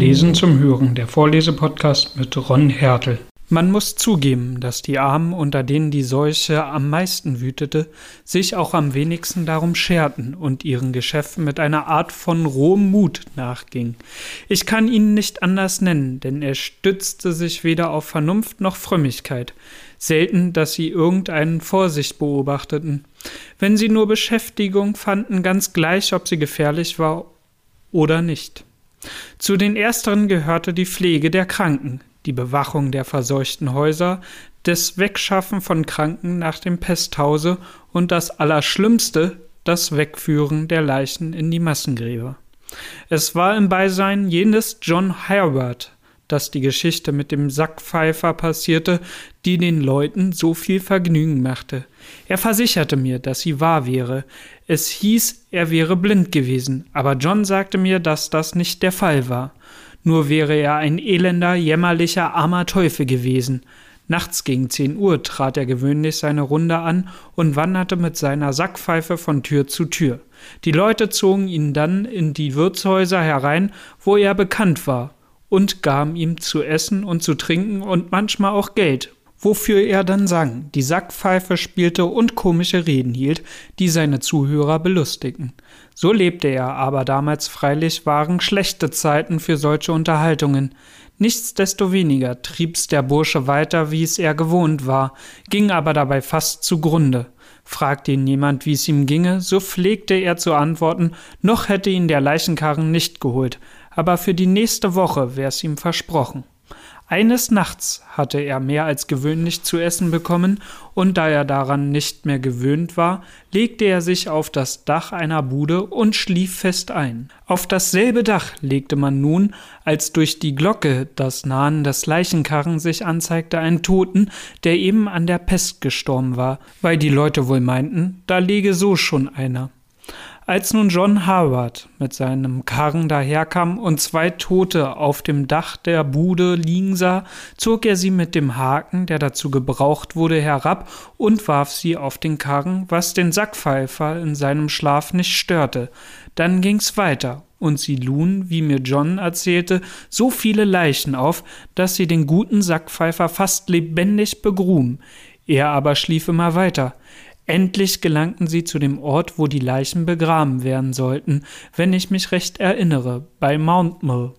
Lesen zum Hören, der Vorlesepodcast mit Ron Hertel. Man muss zugeben, dass die Armen, unter denen die Seuche am meisten wütete, sich auch am wenigsten darum scherten und ihren Geschäften mit einer Art von rohem Mut nachging. Ich kann ihn nicht anders nennen, denn er stützte sich weder auf Vernunft noch Frömmigkeit. Selten, dass sie irgendeinen Vorsicht beobachteten. Wenn sie nur Beschäftigung fanden, ganz gleich, ob sie gefährlich war oder nicht. Zu den ersteren gehörte die Pflege der Kranken, die Bewachung der verseuchten Häuser, das Wegschaffen von Kranken nach dem Pesthause und das Allerschlimmste, das Wegführen der Leichen in die Massengräber. Es war im Beisein jenes John Herbert, dass die Geschichte mit dem Sackpfeifer passierte, die den Leuten so viel Vergnügen machte. Er versicherte mir, dass sie wahr wäre. Es hieß, er wäre blind gewesen, aber John sagte mir, dass das nicht der Fall war. Nur wäre er ein elender, jämmerlicher, armer Teufel gewesen. Nachts gegen zehn Uhr trat er gewöhnlich seine Runde an und wanderte mit seiner Sackpfeife von Tür zu Tür. Die Leute zogen ihn dann in die Wirtshäuser herein, wo er bekannt war, und gaben ihm zu essen und zu trinken und manchmal auch Geld, wofür er dann sang, die Sackpfeife spielte und komische Reden hielt, die seine Zuhörer belustigten. So lebte er, aber damals freilich waren schlechte Zeiten für solche Unterhaltungen. Nichtsdestoweniger trieb's der Bursche weiter, wie es er gewohnt war, ging aber dabei fast zugrunde. Fragte ihn jemand, wie es ihm ginge, so pflegte er zu antworten, noch hätte ihn der Leichenkarren nicht geholt, aber für die nächste Woche wär's ihm versprochen. Eines Nachts hatte er mehr als gewöhnlich zu essen bekommen, und da er daran nicht mehr gewöhnt war, legte er sich auf das Dach einer Bude und schlief fest ein. Auf dasselbe Dach legte man nun, als durch die Glocke das Nahen des Leichenkarren sich anzeigte, einen Toten, der eben an der Pest gestorben war, weil die Leute wohl meinten, da lege so schon einer. Als nun John Harvard mit seinem Karren daherkam und zwei Tote auf dem Dach der Bude liegen sah, zog er sie mit dem Haken, der dazu gebraucht wurde, herab und warf sie auf den Karren, was den Sackpfeifer in seinem Schlaf nicht störte. Dann ging's weiter, und sie luhen, wie mir John erzählte, so viele Leichen auf, dass sie den guten Sackpfeifer fast lebendig begruben. Er aber schlief immer weiter. Endlich gelangten sie zu dem Ort, wo die Leichen begraben werden sollten, wenn ich mich recht erinnere, bei Mountmill.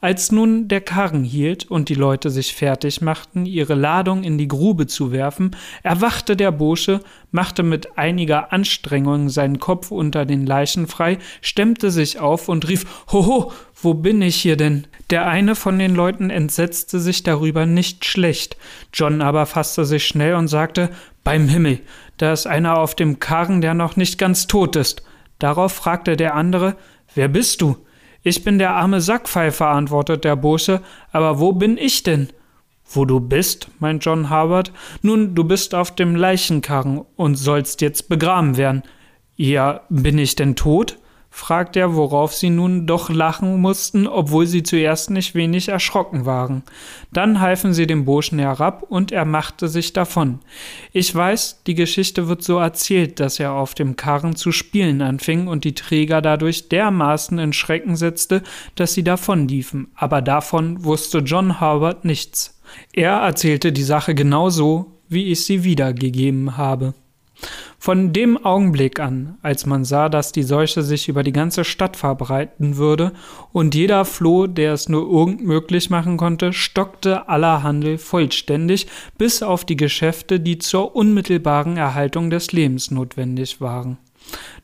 Als nun der Karren hielt und die Leute sich fertig machten, ihre Ladung in die Grube zu werfen, erwachte der Bursche, machte mit einiger Anstrengung seinen Kopf unter den Leichen frei, stemmte sich auf und rief Hoho, wo bin ich hier denn? Der eine von den Leuten entsetzte sich darüber nicht schlecht. John aber fasste sich schnell und sagte Beim Himmel, da ist einer auf dem Karren, der noch nicht ganz tot ist. Darauf fragte der andere, wer bist du? Ich bin der arme Sackpfeifer, antwortet der Bursche, aber wo bin ich denn? Wo du bist, meint John Harbert, nun, du bist auf dem Leichenkarren und sollst jetzt begraben werden. Ja, bin ich denn tot? Fragt er, worauf sie nun doch lachen mussten, obwohl sie zuerst nicht wenig erschrocken waren. Dann halfen sie dem Burschen herab und er machte sich davon. Ich weiß, die Geschichte wird so erzählt, dass er auf dem Karren zu spielen anfing und die Träger dadurch dermaßen in Schrecken setzte, dass sie davonliefen, aber davon wusste John Howard nichts. Er erzählte die Sache genau so, wie ich sie wiedergegeben habe. Von dem Augenblick an, als man sah, dass die Seuche sich über die ganze Stadt verbreiten würde und jeder floh, der es nur irgend möglich machen konnte, stockte aller Handel vollständig, bis auf die Geschäfte, die zur unmittelbaren Erhaltung des Lebens notwendig waren.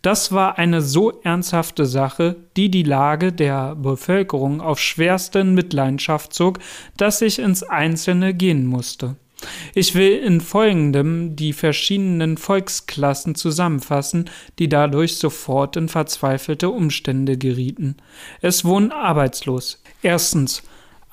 Das war eine so ernsthafte Sache, die die Lage der Bevölkerung auf schwerste Mitleidenschaft zog, dass ich ins Einzelne gehen musste. Ich will in folgendem die verschiedenen Volksklassen zusammenfassen, die dadurch sofort in verzweifelte Umstände gerieten. Es wohnen arbeitslos. Erstens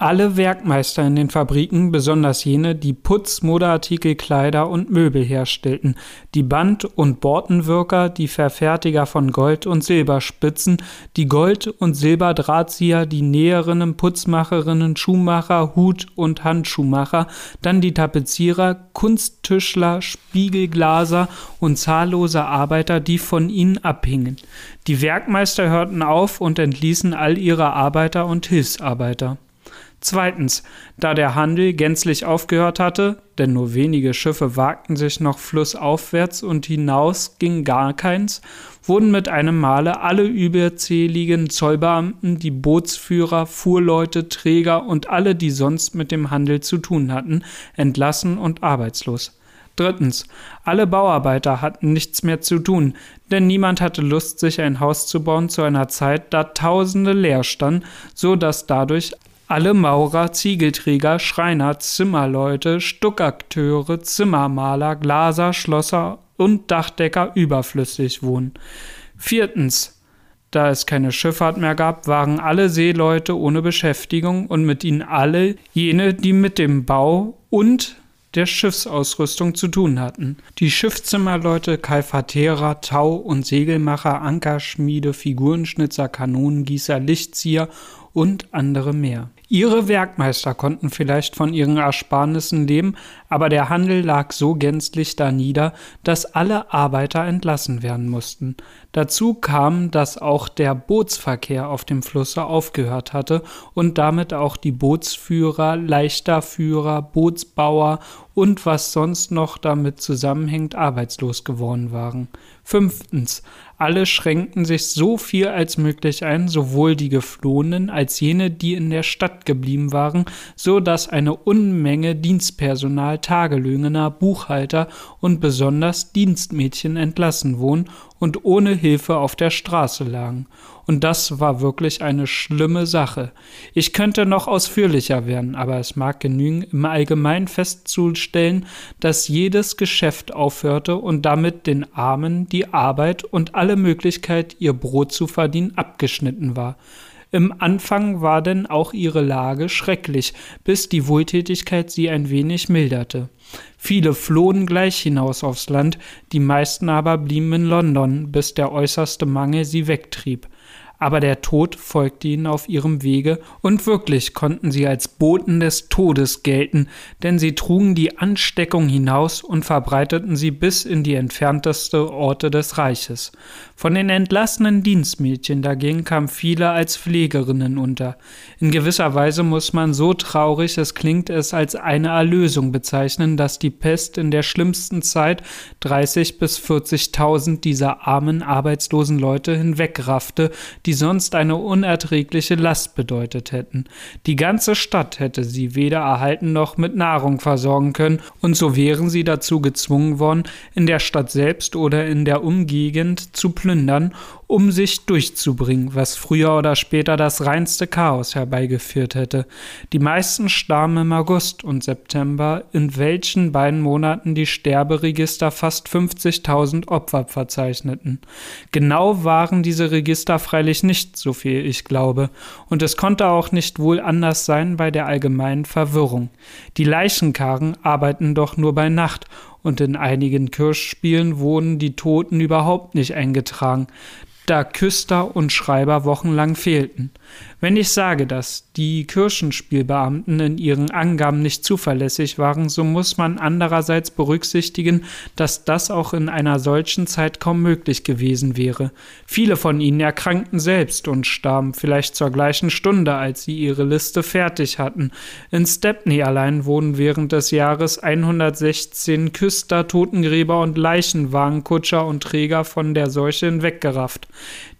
Alle Werkmeister in den Fabriken, besonders jene, die Putz, Modeartikel, Kleider und Möbel herstellten, die Band- und Bortenwirker, die Verfertiger von Gold- und Silberspitzen, die Gold- und Silberdrahtzieher, die Näherinnen, Putzmacherinnen, Schuhmacher, Hut- und Handschuhmacher, dann die Tapezierer, Kunsttischler, Spiegelglaser und zahllose Arbeiter, die von ihnen abhingen. Die Werkmeister hörten auf und entließen all ihre Arbeiter und Hilfsarbeiter. Zweitens, da der Handel gänzlich aufgehört hatte, denn nur wenige Schiffe wagten sich noch flussaufwärts und hinaus ging gar keins, wurden mit einem Male alle überzähligen Zollbeamten, die Bootsführer, Fuhrleute, Träger und alle, die sonst mit dem Handel zu tun hatten, entlassen und arbeitslos. Drittens, alle Bauarbeiter hatten nichts mehr zu tun, denn niemand hatte Lust, sich ein Haus zu bauen zu einer Zeit, da Tausende leer standen, so dass dadurch alle Maurer, Ziegelträger, Schreiner, Zimmerleute, Stuckakteure, Zimmermaler, Glaser, Schlosser und Dachdecker überflüssig wohnen. Viertens. Da es keine Schifffahrt mehr gab, waren alle Seeleute ohne Beschäftigung und mit ihnen alle jene, die mit dem Bau und der Schiffsausrüstung zu tun hatten. Die Schiffszimmerleute, Kalfaterer, Tau- und Segelmacher, Ankerschmiede, Figurenschnitzer, Kanonengießer, Lichtzieher und andere mehr. Ihre Werkmeister konnten vielleicht von ihren Ersparnissen leben, aber der Handel lag so gänzlich danieder, dass alle Arbeiter entlassen werden mussten. Dazu kam, dass auch der Bootsverkehr auf dem Flusse aufgehört hatte und damit auch die Bootsführer, Leichterführer, Bootsbauer und was sonst noch damit zusammenhängt, arbeitslos geworden waren. Fünftens. Alle schränkten sich so viel als möglich ein, sowohl die Geflohenen als jene, die in der Stadt geblieben waren, so dass eine Unmenge Dienstpersonal, Tagelöhner, Buchhalter und besonders Dienstmädchen entlassen wurden und ohne Hilfe auf der Straße lagen. Und das war wirklich eine schlimme Sache. Ich könnte noch ausführlicher werden, aber es mag genügen, im Allgemeinen festzustellen, dass jedes Geschäft aufhörte und damit den Armen die Arbeit und alle Möglichkeit, ihr Brot zu verdienen, abgeschnitten war. Im Anfang war denn auch ihre Lage schrecklich, bis die Wohltätigkeit sie ein wenig milderte. Viele flohen gleich hinaus aufs Land, die meisten aber blieben in London, bis der äußerste Mangel sie wegtrieb aber der Tod folgte ihnen auf ihrem Wege, und wirklich konnten sie als Boten des Todes gelten, denn sie trugen die Ansteckung hinaus und verbreiteten sie bis in die entfernteste Orte des Reiches. Von den entlassenen Dienstmädchen dagegen kamen viele als Pflegerinnen unter. In gewisser Weise muss man so traurig es klingt es als eine Erlösung bezeichnen, dass die Pest in der schlimmsten Zeit 30 bis 40.000 dieser armen arbeitslosen Leute hinwegraffte, die sonst eine unerträgliche Last bedeutet hätten. Die ganze Stadt hätte sie weder erhalten noch mit Nahrung versorgen können, und so wären sie dazu gezwungen worden, in der Stadt selbst oder in der Umgegend zu plündern um sich durchzubringen, was früher oder später das reinste Chaos herbeigeführt hätte. Die meisten starben im August und September, in welchen beiden Monaten die Sterberegister fast 50.000 Opfer verzeichneten. Genau waren diese Register freilich nicht, so viel ich glaube, und es konnte auch nicht wohl anders sein bei der allgemeinen Verwirrung. Die Leichenkarren arbeiten doch nur bei Nacht und in einigen Kirchspielen wurden die Toten überhaupt nicht eingetragen da Küster und Schreiber wochenlang fehlten. Wenn ich sage, dass die Kirchenspielbeamten in ihren Angaben nicht zuverlässig waren, so muss man andererseits berücksichtigen, dass das auch in einer solchen Zeit kaum möglich gewesen wäre. Viele von ihnen erkrankten selbst und starben vielleicht zur gleichen Stunde, als sie ihre Liste fertig hatten. In Stepney allein wurden während des Jahres 116 Küster, Totengräber und Leichenwagenkutscher und Träger von der Seuche hinweggerafft.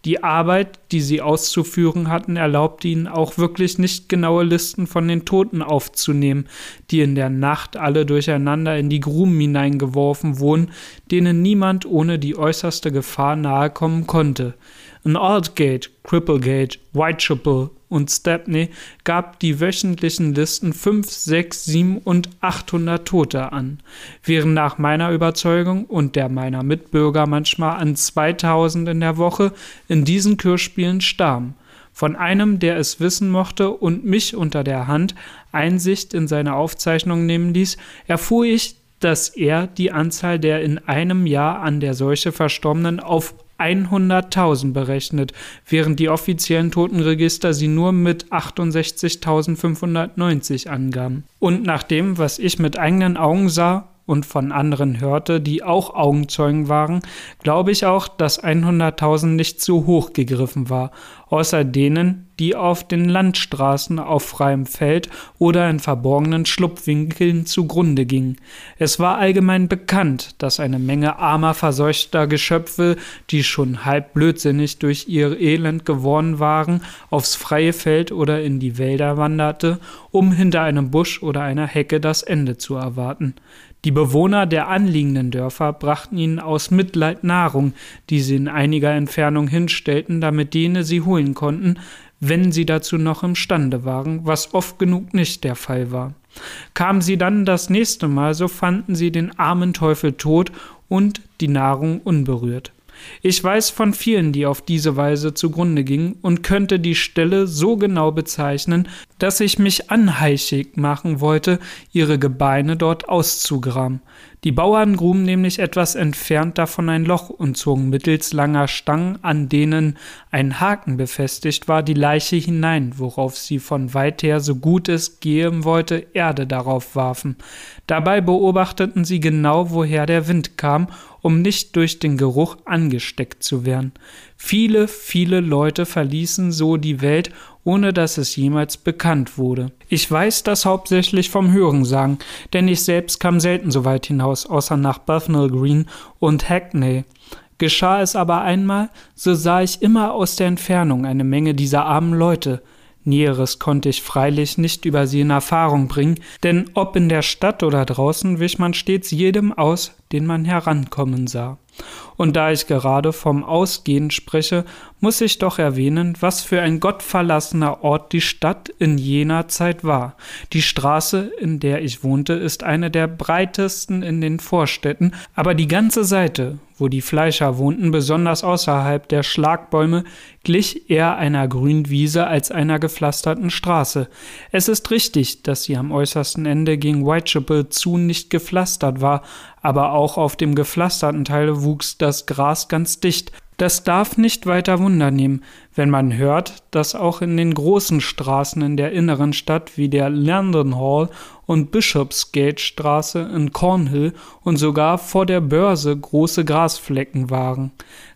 Die Arbeit, die sie auszuführen hatten, erlaubte ihnen auch wirklich nicht genaue Listen von den Toten aufzunehmen, die in der Nacht alle durcheinander in die Gruben hineingeworfen wurden, denen niemand ohne die äußerste Gefahr nahe kommen konnte. In Aldgate, Cripplegate, Whitechapel und Stepney gab die wöchentlichen Listen 5, 6, 7 und 800 Tote an, während nach meiner Überzeugung und der meiner Mitbürger manchmal an 2000 in der Woche in diesen Kirchspielen starben. Von einem, der es wissen mochte und mich unter der Hand Einsicht in seine Aufzeichnung nehmen ließ, erfuhr ich, dass er die Anzahl der in einem Jahr an der Seuche Verstorbenen auf 100.000 berechnet, während die offiziellen Totenregister sie nur mit 68.590 angaben. Und nach dem, was ich mit eigenen Augen sah, und von anderen hörte, die auch Augenzeugen waren, glaube ich auch, dass 100.000 nicht zu hoch gegriffen war, außer denen, die auf den Landstraßen auf freiem Feld oder in verborgenen Schlupfwinkeln zugrunde gingen. Es war allgemein bekannt, dass eine Menge armer, verseuchter Geschöpfe, die schon halb blödsinnig durch ihr Elend geworden waren, aufs freie Feld oder in die Wälder wanderte, um hinter einem Busch oder einer Hecke das Ende zu erwarten. Die Bewohner der anliegenden Dörfer brachten ihnen aus Mitleid Nahrung, die sie in einiger Entfernung hinstellten, damit jene sie holen konnten, wenn sie dazu noch imstande waren, was oft genug nicht der Fall war. Kamen sie dann das nächste Mal, so fanden sie den armen Teufel tot und die Nahrung unberührt. Ich weiß von vielen, die auf diese Weise zugrunde gingen und könnte die Stelle so genau bezeichnen, dass ich mich anheischig machen wollte, ihre Gebeine dort auszugraben. Die Bauern gruben nämlich etwas entfernt davon ein Loch und zogen mittels langer Stangen, an denen ein Haken befestigt war, die Leiche hinein, worauf sie von weit her, so gut es gehen wollte, Erde darauf warfen. Dabei beobachteten sie genau, woher der Wind kam um nicht durch den Geruch angesteckt zu werden. Viele, viele Leute verließen so die Welt, ohne dass es jemals bekannt wurde. Ich weiß das hauptsächlich vom Hörensagen, denn ich selbst kam selten so weit hinaus, außer nach Bethnal Green und Hackney. Geschah es aber einmal, so sah ich immer aus der Entfernung eine Menge dieser armen Leute, Näheres konnte ich freilich nicht über sie in Erfahrung bringen, denn ob in der Stadt oder draußen wich man stets jedem aus, den man herankommen sah. Und da ich gerade vom Ausgehen spreche, muss ich doch erwähnen, was für ein gottverlassener Ort die Stadt in jener Zeit war. Die Straße, in der ich wohnte, ist eine der breitesten in den Vorstädten, aber die ganze Seite, wo die Fleischer wohnten, besonders außerhalb der Schlagbäume, glich eher einer Grünwiese als einer gepflasterten Straße. Es ist richtig, dass sie am äußersten Ende gegen Whitechapel zu nicht gepflastert war, aber auch auf dem gepflasterten Teil wuchs das Gras ganz dicht. Das darf nicht weiter Wunder nehmen, wenn man hört, dass auch in den großen Straßen in der inneren Stadt wie der London Hall und Bishopsgate Straße in Cornhill und sogar vor der Börse große Grasflecken waren.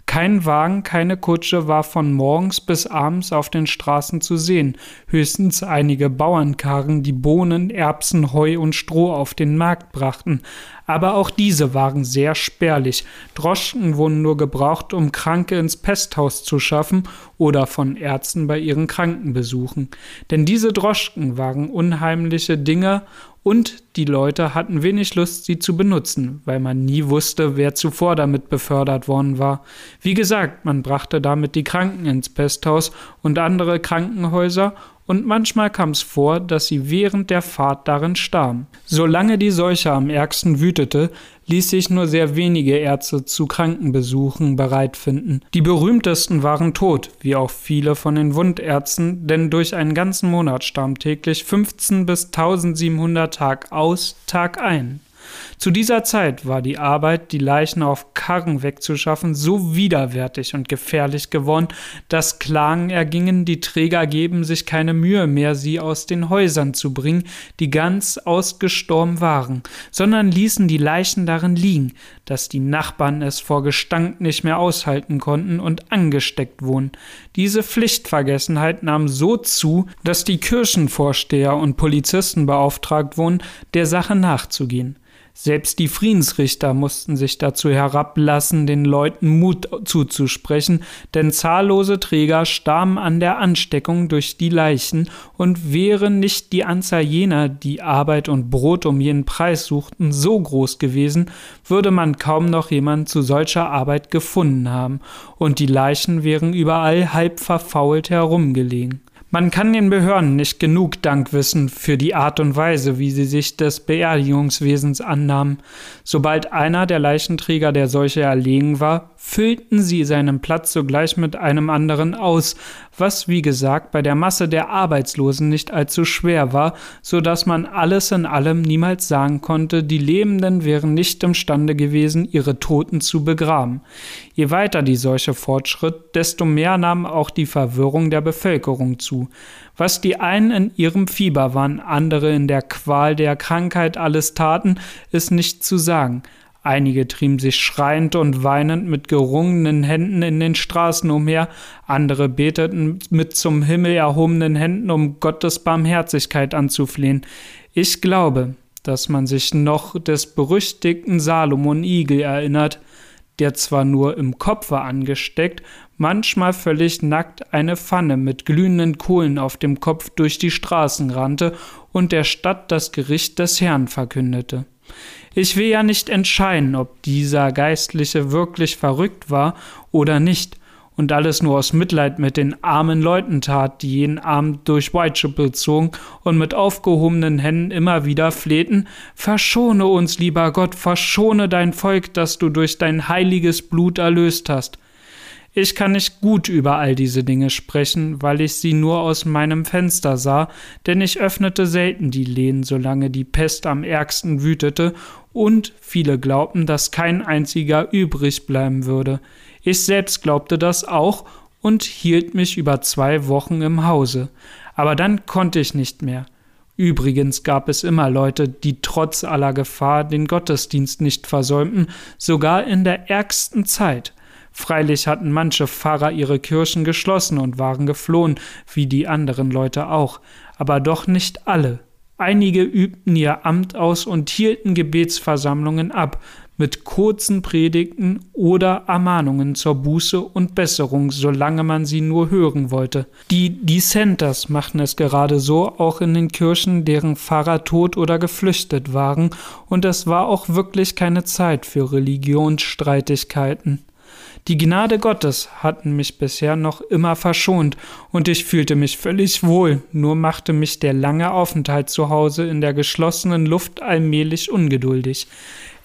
Kein Wagen, keine Kutsche war von morgens bis abends auf den Straßen zu sehen, höchstens einige Bauernkarren, die Bohnen, Erbsen, Heu und Stroh auf den Markt brachten, aber auch diese waren sehr spärlich. Droschken wurden nur gebraucht, um Kranke ins Pesthaus zu schaffen oder von Ärzten bei ihren Krankenbesuchen. Denn diese Droschken waren unheimliche Dinge und die Leute hatten wenig Lust, sie zu benutzen, weil man nie wusste, wer zuvor damit befördert worden war. Wie gesagt, man brachte damit die Kranken ins Pesthaus und andere Krankenhäuser und manchmal kam es vor, dass sie während der Fahrt darin starben. Solange die Seuche am ärgsten wütete, ließ sich nur sehr wenige Ärzte zu Krankenbesuchen bereit finden. Die berühmtesten waren tot, wie auch viele von den Wundärzten, denn durch einen ganzen Monat starben täglich 15 bis 1700 Tag aus, Tag ein. Zu dieser Zeit war die Arbeit, die Leichen auf Karren wegzuschaffen, so widerwärtig und gefährlich geworden, dass Klagen ergingen, die Träger geben sich keine Mühe mehr, sie aus den Häusern zu bringen, die ganz ausgestorben waren, sondern ließen die Leichen darin liegen, dass die Nachbarn es vor Gestank nicht mehr aushalten konnten und angesteckt wurden. Diese Pflichtvergessenheit nahm so zu, dass die Kirchenvorsteher und Polizisten beauftragt wurden, der Sache nachzugehen. Selbst die Friedensrichter mussten sich dazu herablassen, den Leuten Mut zuzusprechen, denn zahllose Träger starben an der Ansteckung durch die Leichen, und wäre nicht die Anzahl jener, die Arbeit und Brot um jeden Preis suchten, so groß gewesen, würde man kaum noch jemand zu solcher Arbeit gefunden haben, und die Leichen wären überall halb verfault herumgelegen. Man kann den Behörden nicht genug Dank wissen für die Art und Weise, wie sie sich des Beerdigungswesens annahmen. Sobald einer der Leichenträger der Seuche erlegen war, füllten sie seinen Platz sogleich mit einem anderen aus, was wie gesagt bei der Masse der Arbeitslosen nicht allzu schwer war, so dass man alles in allem niemals sagen konnte, die Lebenden wären nicht imstande gewesen, ihre Toten zu begraben. Je weiter die Seuche fortschritt, desto mehr nahm auch die Verwirrung der Bevölkerung zu. Was die einen in ihrem Fieber waren, andere in der Qual der Krankheit alles taten, ist nicht zu sagen. Einige trieben sich schreiend und weinend mit gerungenen Händen in den Straßen umher, andere beteten mit zum Himmel erhobenen Händen, um Gottes Barmherzigkeit anzuflehen. Ich glaube, dass man sich noch des berüchtigten Salomon Igel erinnert, der zwar nur im Kopfe angesteckt, manchmal völlig nackt eine Pfanne mit glühenden Kohlen auf dem Kopf durch die Straßen rannte und der Stadt das Gericht des Herrn verkündete. Ich will ja nicht entscheiden, ob dieser Geistliche wirklich verrückt war oder nicht und alles nur aus Mitleid mit den armen Leuten tat, die jeden Abend durch Whitechapel zogen und mit aufgehobenen Händen immer wieder flehten, verschone uns, lieber Gott, verschone dein Volk, das du durch dein heiliges Blut erlöst hast. Ich kann nicht gut über all diese Dinge sprechen, weil ich sie nur aus meinem Fenster sah, denn ich öffnete selten die Lehnen, solange die Pest am ärgsten wütete, und viele glaubten, dass kein einziger übrig bleiben würde. Ich selbst glaubte das auch und hielt mich über zwei Wochen im Hause. Aber dann konnte ich nicht mehr. Übrigens gab es immer Leute, die trotz aller Gefahr den Gottesdienst nicht versäumten, sogar in der ärgsten Zeit. Freilich hatten manche Pfarrer ihre Kirchen geschlossen und waren geflohen, wie die anderen Leute auch, aber doch nicht alle. Einige übten ihr Amt aus und hielten Gebetsversammlungen ab, mit kurzen Predigten oder Ermahnungen zur Buße und Besserung, solange man sie nur hören wollte. Die Dissenters machten es gerade so, auch in den Kirchen, deren Pfarrer tot oder geflüchtet waren, und es war auch wirklich keine Zeit für Religionsstreitigkeiten. Die Gnade Gottes hatten mich bisher noch immer verschont, und ich fühlte mich völlig wohl, nur machte mich der lange Aufenthalt zu Hause in der geschlossenen Luft allmählich ungeduldig.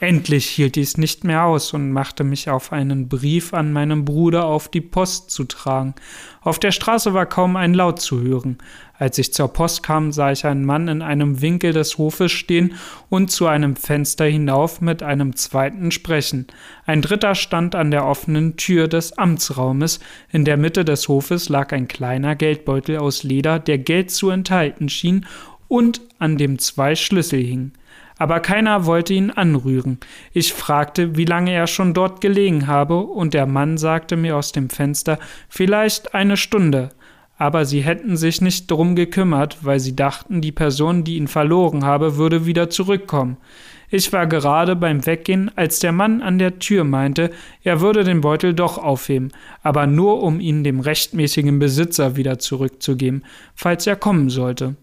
Endlich hielt dies nicht mehr aus und machte mich auf einen Brief an meinen Bruder auf die Post zu tragen. Auf der Straße war kaum ein Laut zu hören. Als ich zur Post kam, sah ich einen Mann in einem Winkel des Hofes stehen und zu einem Fenster hinauf mit einem zweiten sprechen. Ein dritter stand an der offenen Tür des Amtsraumes. In der Mitte des Hofes lag ein kleiner Geldbeutel aus Leder, der Geld zu enthalten schien und an dem zwei Schlüssel hingen aber keiner wollte ihn anrühren. Ich fragte, wie lange er schon dort gelegen habe, und der Mann sagte mir aus dem Fenster, vielleicht eine Stunde. Aber sie hätten sich nicht drum gekümmert, weil sie dachten, die Person, die ihn verloren habe, würde wieder zurückkommen. Ich war gerade beim Weggehen, als der Mann an der Tür meinte, er würde den Beutel doch aufheben, aber nur um ihn dem rechtmäßigen Besitzer wieder zurückzugeben, falls er kommen sollte.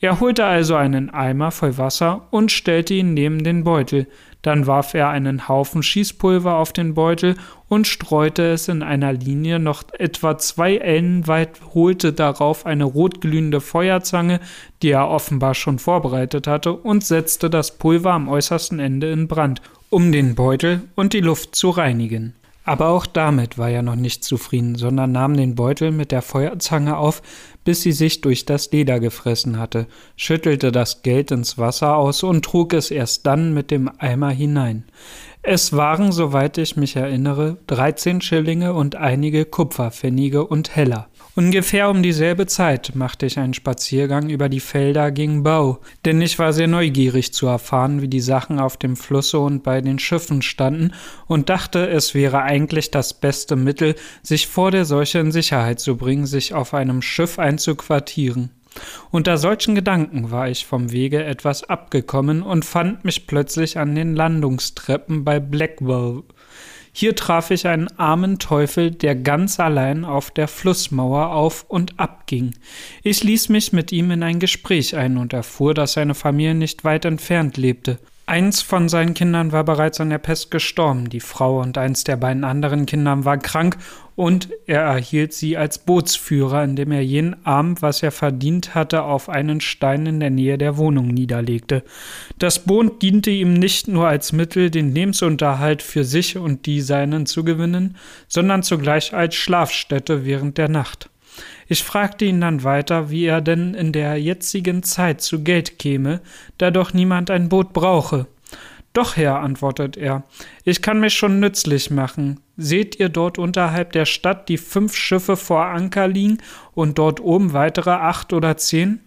Er holte also einen Eimer voll Wasser und stellte ihn neben den Beutel. Dann warf er einen Haufen Schießpulver auf den Beutel und streute es in einer Linie noch etwa zwei Ellen weit, holte darauf eine rotglühende Feuerzange, die er offenbar schon vorbereitet hatte, und setzte das Pulver am äußersten Ende in Brand, um den Beutel und die Luft zu reinigen. Aber auch damit war er noch nicht zufrieden, sondern nahm den Beutel mit der Feuerzange auf, bis sie sich durch das Leder gefressen hatte, schüttelte das Geld ins Wasser aus und trug es erst dann mit dem Eimer hinein. Es waren, soweit ich mich erinnere, dreizehn Schillinge und einige Kupferpfennige und Heller. Ungefähr um dieselbe Zeit machte ich einen Spaziergang über die Felder gegen Bau, denn ich war sehr neugierig zu erfahren, wie die Sachen auf dem Flusse und bei den Schiffen standen und dachte, es wäre eigentlich das beste Mittel, sich vor der Seuche in Sicherheit zu bringen, sich auf einem Schiff einzuquartieren. Unter solchen Gedanken war ich vom Wege etwas abgekommen und fand mich plötzlich an den Landungstreppen bei Blackwell hier traf ich einen armen Teufel, der ganz allein auf der Flussmauer auf und ab ging. Ich ließ mich mit ihm in ein Gespräch ein und erfuhr, dass seine Familie nicht weit entfernt lebte. Eins von seinen Kindern war bereits an der Pest gestorben, die Frau und eins der beiden anderen Kinder war krank und er erhielt sie als Bootsführer, indem er jeden Abend, was er verdient hatte, auf einen Stein in der Nähe der Wohnung niederlegte. Das Boot diente ihm nicht nur als Mittel, den Lebensunterhalt für sich und die Seinen zu gewinnen, sondern zugleich als Schlafstätte während der Nacht. Ich fragte ihn dann weiter, wie er denn in der jetzigen Zeit zu Geld käme, da doch niemand ein Boot brauche. Doch, Herr, antwortet er, ich kann mich schon nützlich machen. Seht ihr dort unterhalb der Stadt die fünf Schiffe vor Anker liegen und dort oben weitere acht oder zehn?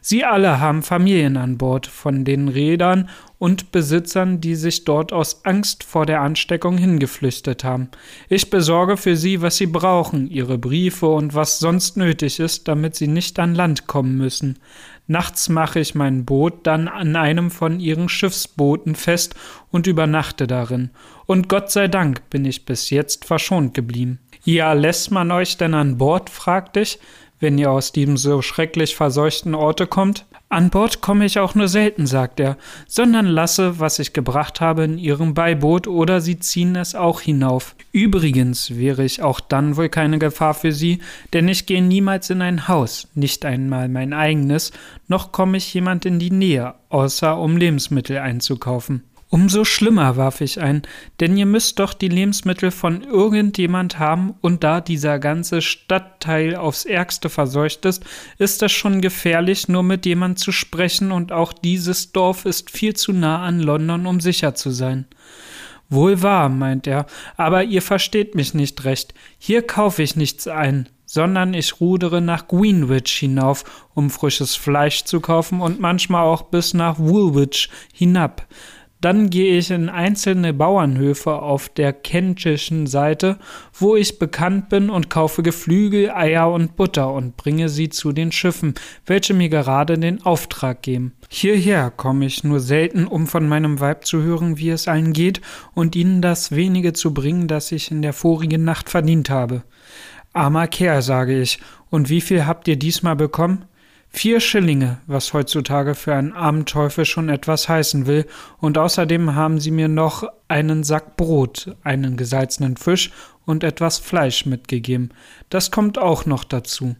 Sie alle haben Familien an Bord, von den Rädern und Besitzern, die sich dort aus Angst vor der Ansteckung hingeflüchtet haben. Ich besorge für sie, was sie brauchen, ihre Briefe und was sonst nötig ist, damit sie nicht an Land kommen müssen. Nachts mache ich mein Boot dann an einem von ihren Schiffsbooten fest und übernachte darin. Und Gott sei Dank bin ich bis jetzt verschont geblieben. Ja, lässt man euch denn an Bord? fragte ich wenn ihr aus diesem so schrecklich verseuchten Orte kommt? An Bord komme ich auch nur selten, sagt er, sondern lasse, was ich gebracht habe, in ihrem Beiboot oder sie ziehen es auch hinauf. Übrigens wäre ich auch dann wohl keine Gefahr für sie, denn ich gehe niemals in ein Haus, nicht einmal mein eigenes, noch komme ich jemand in die Nähe, außer um Lebensmittel einzukaufen. Umso schlimmer, warf ich ein, denn ihr müsst doch die Lebensmittel von irgendjemand haben, und da dieser ganze Stadtteil aufs Ärgste verseucht ist, ist es schon gefährlich, nur mit jemand zu sprechen, und auch dieses Dorf ist viel zu nah an London, um sicher zu sein. Wohl wahr, meint er, aber ihr versteht mich nicht recht. Hier kaufe ich nichts ein, sondern ich rudere nach Greenwich hinauf, um frisches Fleisch zu kaufen und manchmal auch bis nach Woolwich hinab. Dann gehe ich in einzelne Bauernhöfe auf der kentischen Seite, wo ich bekannt bin und kaufe Geflügel, Eier und Butter und bringe sie zu den Schiffen, welche mir gerade den Auftrag geben. Hierher komme ich nur selten, um von meinem Weib zu hören, wie es allen geht, und ihnen das wenige zu bringen, das ich in der vorigen Nacht verdient habe. Armer Kerl, sage ich, und wie viel habt ihr diesmal bekommen? Vier Schillinge, was heutzutage für einen armen Teufel schon etwas heißen will, und außerdem haben sie mir noch einen Sack Brot, einen gesalzenen Fisch und etwas Fleisch mitgegeben. Das kommt auch noch dazu.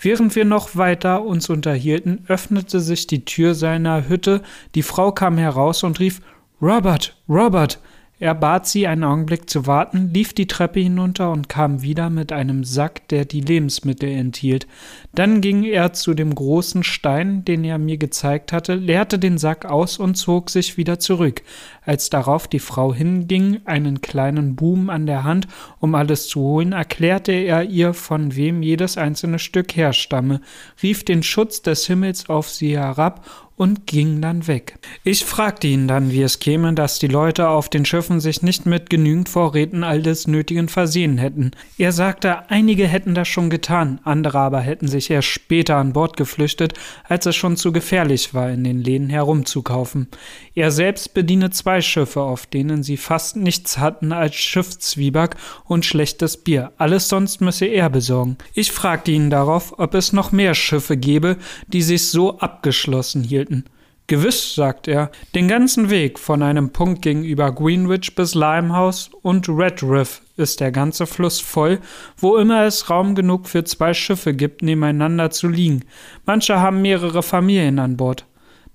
Während wir noch weiter uns unterhielten, öffnete sich die Tür seiner Hütte, die Frau kam heraus und rief Robert, Robert, er bat sie, einen Augenblick zu warten, lief die Treppe hinunter und kam wieder mit einem Sack, der die Lebensmittel enthielt. Dann ging er zu dem großen Stein, den er mir gezeigt hatte, leerte den Sack aus und zog sich wieder zurück. Als darauf die Frau hinging, einen kleinen Buben an der Hand, um alles zu holen, erklärte er ihr, von wem jedes einzelne Stück herstamme, rief den Schutz des Himmels auf sie herab und ging dann weg. Ich fragte ihn dann, wie es käme, dass die Leute auf den Schiffen sich nicht mit genügend Vorräten all des Nötigen versehen hätten. Er sagte, einige hätten das schon getan, andere aber hätten sich erst später an Bord geflüchtet, als es schon zu gefährlich war, in den Läden herumzukaufen. Er selbst bediene zwei Schiffe, auf denen sie fast nichts hatten als Schiffszwieback und schlechtes Bier. Alles sonst müsse er besorgen. Ich fragte ihn darauf, ob es noch mehr Schiffe gebe, die sich so abgeschlossen hielten halten. Gewiss, sagt er, den ganzen Weg von einem Punkt gegenüber Greenwich bis Limehouse und Redriff ist der ganze Fluss voll, wo immer es Raum genug für zwei Schiffe gibt, nebeneinander zu liegen. Manche haben mehrere Familien an Bord.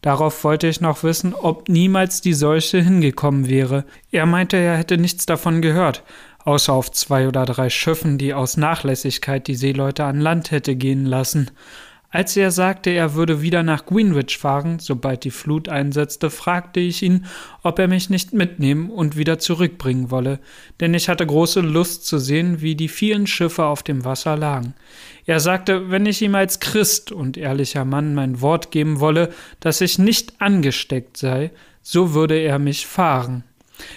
Darauf wollte ich noch wissen, ob niemals die Seuche hingekommen wäre. Er meinte, er hätte nichts davon gehört, außer auf zwei oder drei Schiffen, die aus Nachlässigkeit die Seeleute an Land hätte gehen lassen. Als er sagte, er würde wieder nach Greenwich fahren, sobald die Flut einsetzte, fragte ich ihn, ob er mich nicht mitnehmen und wieder zurückbringen wolle, denn ich hatte große Lust zu sehen, wie die vielen Schiffe auf dem Wasser lagen. Er sagte, wenn ich ihm als Christ und ehrlicher Mann mein Wort geben wolle, dass ich nicht angesteckt sei, so würde er mich fahren.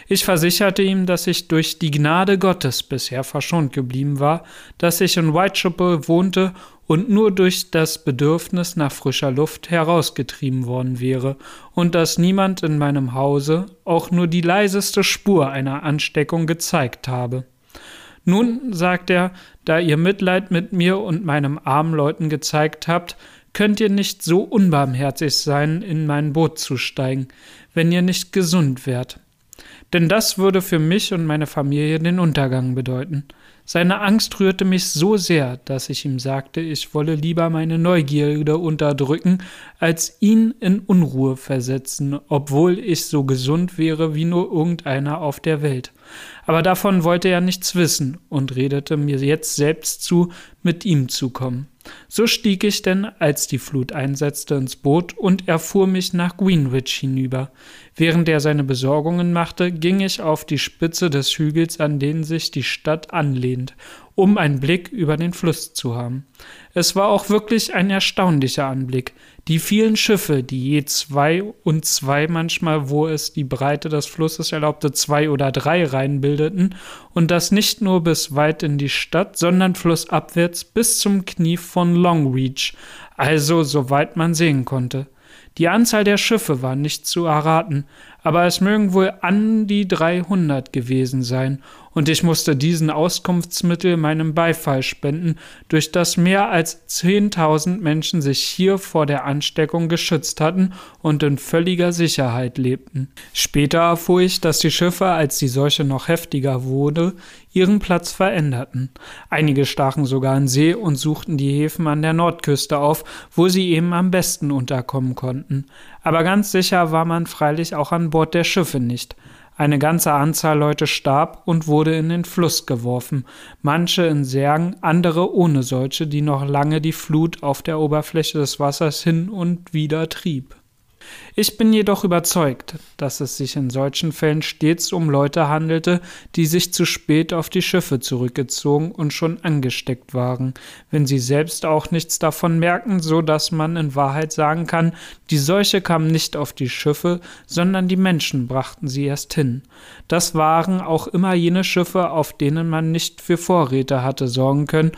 Ich versicherte ihm, dass ich durch die Gnade Gottes bisher verschont geblieben war, dass ich in Whitechapel wohnte und nur durch das Bedürfnis nach frischer Luft herausgetrieben worden wäre und dass niemand in meinem Hause auch nur die leiseste Spur einer Ansteckung gezeigt habe. Nun, sagt er, da ihr Mitleid mit mir und meinem armen Leuten gezeigt habt, könnt ihr nicht so unbarmherzig sein, in mein Boot zu steigen, wenn ihr nicht gesund wärt. Denn das würde für mich und meine Familie den Untergang bedeuten. Seine Angst rührte mich so sehr, dass ich ihm sagte, ich wolle lieber meine Neugierde unterdrücken, als ihn in Unruhe versetzen, obwohl ich so gesund wäre wie nur irgendeiner auf der Welt. Aber davon wollte er nichts wissen und redete mir jetzt selbst zu, mit ihm zu kommen. So stieg ich denn, als die Flut einsetzte, ins Boot und er fuhr mich nach Greenwich hinüber. Während er seine Besorgungen machte, ging ich auf die Spitze des Hügels, an den sich die Stadt anlehnt, um einen Blick über den Fluss zu haben. Es war auch wirklich ein erstaunlicher Anblick. Die vielen Schiffe, die je zwei und zwei manchmal, wo es die Breite des Flusses erlaubte, zwei oder drei Reihen bildeten, und das nicht nur bis weit in die Stadt, sondern flussabwärts bis zum Knie von Longreach, also soweit man sehen konnte. Die Anzahl der Schiffe war nicht zu erraten, aber es mögen wohl an die dreihundert gewesen sein, und ich musste diesen Auskunftsmittel meinem Beifall spenden, durch das mehr als zehntausend Menschen sich hier vor der Ansteckung geschützt hatten und in völliger Sicherheit lebten. Später erfuhr ich, dass die Schiffe, als die Seuche noch heftiger wurde, ihren Platz veränderten. Einige stachen sogar in See und suchten die Häfen an der Nordküste auf, wo sie eben am besten unterkommen konnten. Aber ganz sicher war man freilich auch an Bord der Schiffe nicht. Eine ganze Anzahl Leute starb und wurde in den Fluss geworfen, manche in Särgen, andere ohne solche, die noch lange die Flut auf der Oberfläche des Wassers hin und wieder trieb. Ich bin jedoch überzeugt, dass es sich in solchen Fällen stets um Leute handelte, die sich zu spät auf die Schiffe zurückgezogen und schon angesteckt waren, wenn sie selbst auch nichts davon merken, so dass man in Wahrheit sagen kann, die Seuche kam nicht auf die Schiffe, sondern die Menschen brachten sie erst hin. Das waren auch immer jene Schiffe, auf denen man nicht für Vorräte hatte sorgen können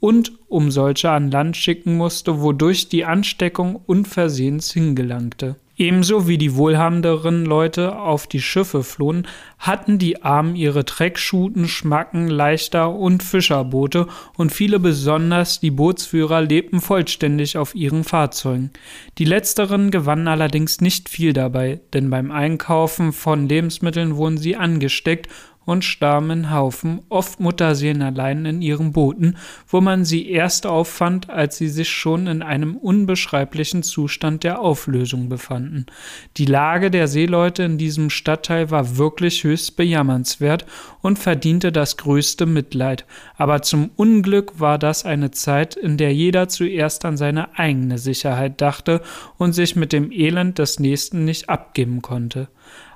und um solche an Land schicken musste, wodurch die Ansteckung unversehens hingelangte. Ebenso wie die wohlhabenderen Leute auf die Schiffe flohen, hatten die Armen ihre Treckschuten, Schmacken, Leichter und Fischerboote und viele besonders die Bootsführer lebten vollständig auf ihren Fahrzeugen. Die letzteren gewannen allerdings nicht viel dabei, denn beim Einkaufen von Lebensmitteln wurden sie angesteckt und starben in Haufen, oft Mutterseelen allein in ihren Booten, wo man sie erst auffand, als sie sich schon in einem unbeschreiblichen Zustand der Auflösung befanden. Die Lage der Seeleute in diesem Stadtteil war wirklich höchst bejammernswert und verdiente das größte Mitleid, aber zum Unglück war das eine Zeit, in der jeder zuerst an seine eigene Sicherheit dachte und sich mit dem Elend des Nächsten nicht abgeben konnte.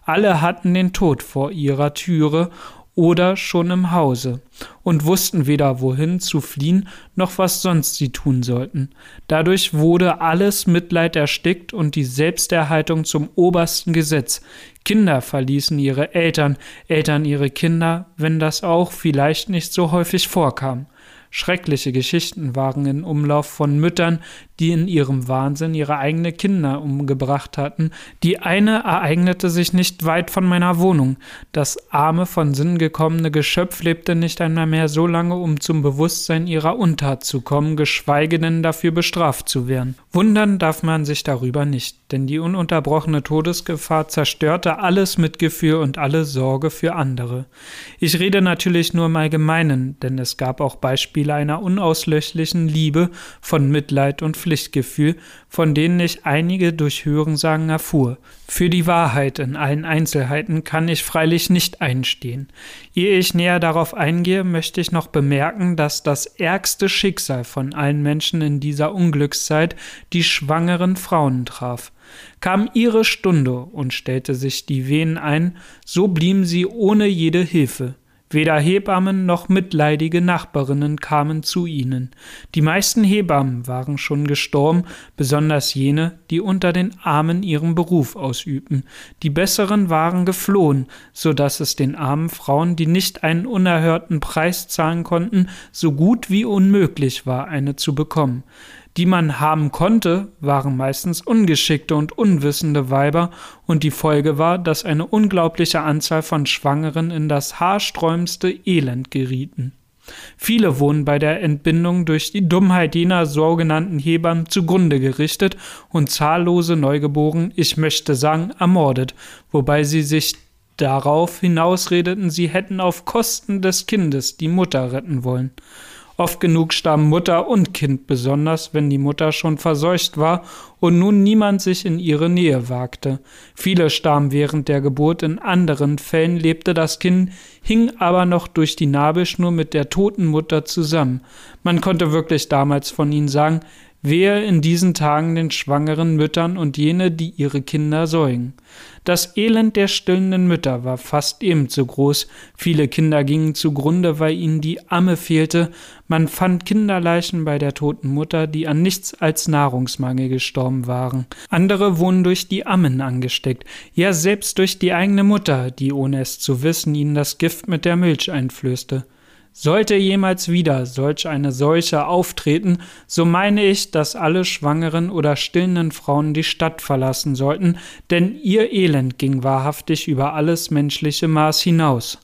Alle hatten den Tod vor ihrer Türe oder schon im Hause und wussten weder wohin zu fliehen, noch was sonst sie tun sollten. Dadurch wurde alles Mitleid erstickt und die Selbsterhaltung zum obersten Gesetz. Kinder verließen ihre Eltern, Eltern ihre Kinder, wenn das auch vielleicht nicht so häufig vorkam. Schreckliche Geschichten waren in Umlauf von Müttern, die in ihrem Wahnsinn ihre eigenen Kinder umgebracht hatten. Die eine ereignete sich nicht weit von meiner Wohnung. Das arme, von Sinn gekommene Geschöpf lebte nicht einmal mehr so lange, um zum Bewusstsein ihrer Untat zu kommen, geschweige denn dafür bestraft zu werden. Wundern darf man sich darüber nicht, denn die ununterbrochene Todesgefahr zerstörte alles Mitgefühl und alle Sorge für andere. Ich rede natürlich nur im Allgemeinen, denn es gab auch Beispiele einer unauslöschlichen Liebe, von Mitleid und Pflichtgefühl, von denen ich einige durch Hörensagen erfuhr. Für die Wahrheit in allen Einzelheiten kann ich freilich nicht einstehen. Ehe ich näher darauf eingehe, möchte ich noch bemerken, dass das ärgste Schicksal von allen Menschen in dieser Unglückszeit die schwangeren Frauen traf. Kam ihre Stunde und stellte sich die Wehen ein, so blieben sie ohne jede Hilfe. Weder Hebammen noch mitleidige Nachbarinnen kamen zu ihnen. Die meisten Hebammen waren schon gestorben, besonders jene, die unter den Armen ihren Beruf ausübten. Die besseren waren geflohen, so dass es den armen Frauen, die nicht einen unerhörten Preis zahlen konnten, so gut wie unmöglich war, eine zu bekommen die man haben konnte, waren meistens ungeschickte und unwissende Weiber, und die Folge war, dass eine unglaubliche Anzahl von Schwangeren in das haarsträubendste Elend gerieten. Viele wurden bei der Entbindung durch die Dummheit jener sogenannten Hebammen zugrunde gerichtet und zahllose Neugeborenen, ich möchte sagen, ermordet, wobei sie sich darauf hinausredeten, sie hätten auf Kosten des Kindes die Mutter retten wollen. Oft genug starben Mutter und Kind, besonders wenn die Mutter schon verseucht war und nun niemand sich in ihre Nähe wagte. Viele starben während der Geburt, in anderen Fällen lebte das Kind, hing aber noch durch die Nabelschnur mit der toten Mutter zusammen. Man konnte wirklich damals von ihnen sagen, Wehe in diesen Tagen den schwangeren Müttern und jene, die ihre Kinder säugen. Das Elend der stillenden Mütter war fast ebenso groß. Viele Kinder gingen zugrunde, weil ihnen die Amme fehlte. Man fand Kinderleichen bei der toten Mutter, die an nichts als Nahrungsmangel gestorben waren. Andere wurden durch die Ammen angesteckt, ja selbst durch die eigene Mutter, die ohne es zu wissen ihnen das Gift mit der Milch einflößte. Sollte jemals wieder solch eine Seuche auftreten, so meine ich, dass alle schwangeren oder stillenden Frauen die Stadt verlassen sollten, denn ihr Elend ging wahrhaftig über alles menschliche Maß hinaus.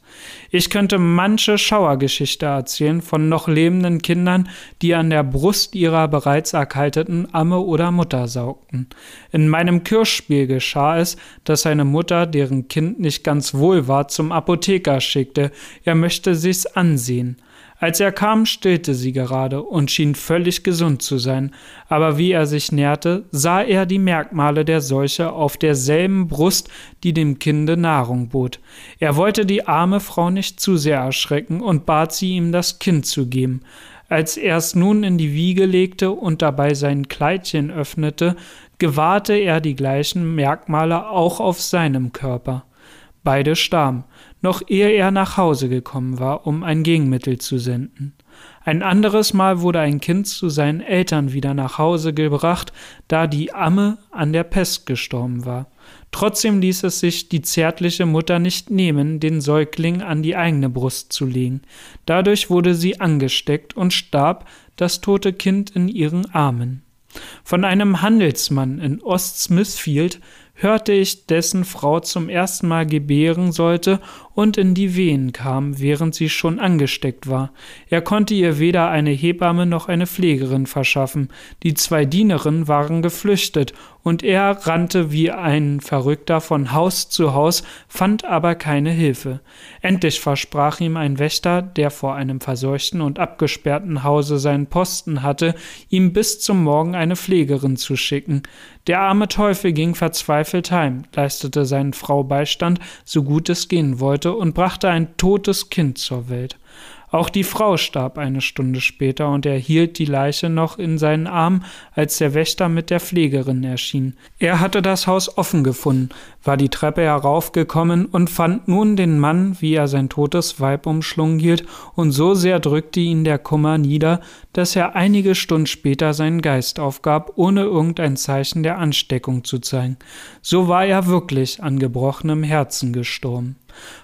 Ich könnte manche Schauergeschichte erzählen von noch lebenden Kindern, die an der Brust ihrer bereits erkalteten Amme oder Mutter saugten. In meinem Kirchspiel geschah es, dass eine Mutter, deren Kind nicht ganz wohl war, zum Apotheker schickte, er möchte sich's ansehen. Als er kam, stillte sie gerade und schien völlig gesund zu sein, aber wie er sich näherte, sah er die Merkmale der Seuche auf derselben Brust, die dem Kinde Nahrung bot. Er wollte die arme Frau nicht zu sehr erschrecken und bat sie, ihm das Kind zu geben. Als er es nun in die Wiege legte und dabei sein Kleidchen öffnete, gewahrte er die gleichen Merkmale auch auf seinem Körper. Beide starben, noch ehe er nach Hause gekommen war, um ein Gegenmittel zu senden. Ein anderes Mal wurde ein Kind zu seinen Eltern wieder nach Hause gebracht, da die Amme an der Pest gestorben war. Trotzdem ließ es sich die zärtliche Mutter nicht nehmen, den Säugling an die eigene Brust zu legen. Dadurch wurde sie angesteckt und starb das tote Kind in ihren Armen. Von einem Handelsmann in Ost Smithfield hörte ich, dessen Frau zum ersten Mal gebären sollte und in die Wehen kam, während sie schon angesteckt war. Er konnte ihr weder eine Hebamme noch eine Pflegerin verschaffen. Die zwei Dienerinnen waren geflüchtet, und er rannte wie ein Verrückter von Haus zu Haus, fand aber keine Hilfe. Endlich versprach ihm ein Wächter, der vor einem verseuchten und abgesperrten Hause seinen Posten hatte, ihm bis zum Morgen eine Pflegerin zu schicken. Der arme Teufel ging verzweifelt heim, leistete seinen Frau Beistand, so gut es gehen wollte, und brachte ein totes Kind zur Welt. Auch die Frau starb eine Stunde später und er hielt die Leiche noch in seinen Arm, als der Wächter mit der Pflegerin erschien. Er hatte das Haus offen gefunden, war die Treppe heraufgekommen und fand nun den Mann, wie er sein totes Weib umschlungen hielt, und so sehr drückte ihn der Kummer nieder, dass er einige Stunden später seinen Geist aufgab, ohne irgendein Zeichen der Ansteckung zu zeigen. So war er wirklich an gebrochenem Herzen gestorben.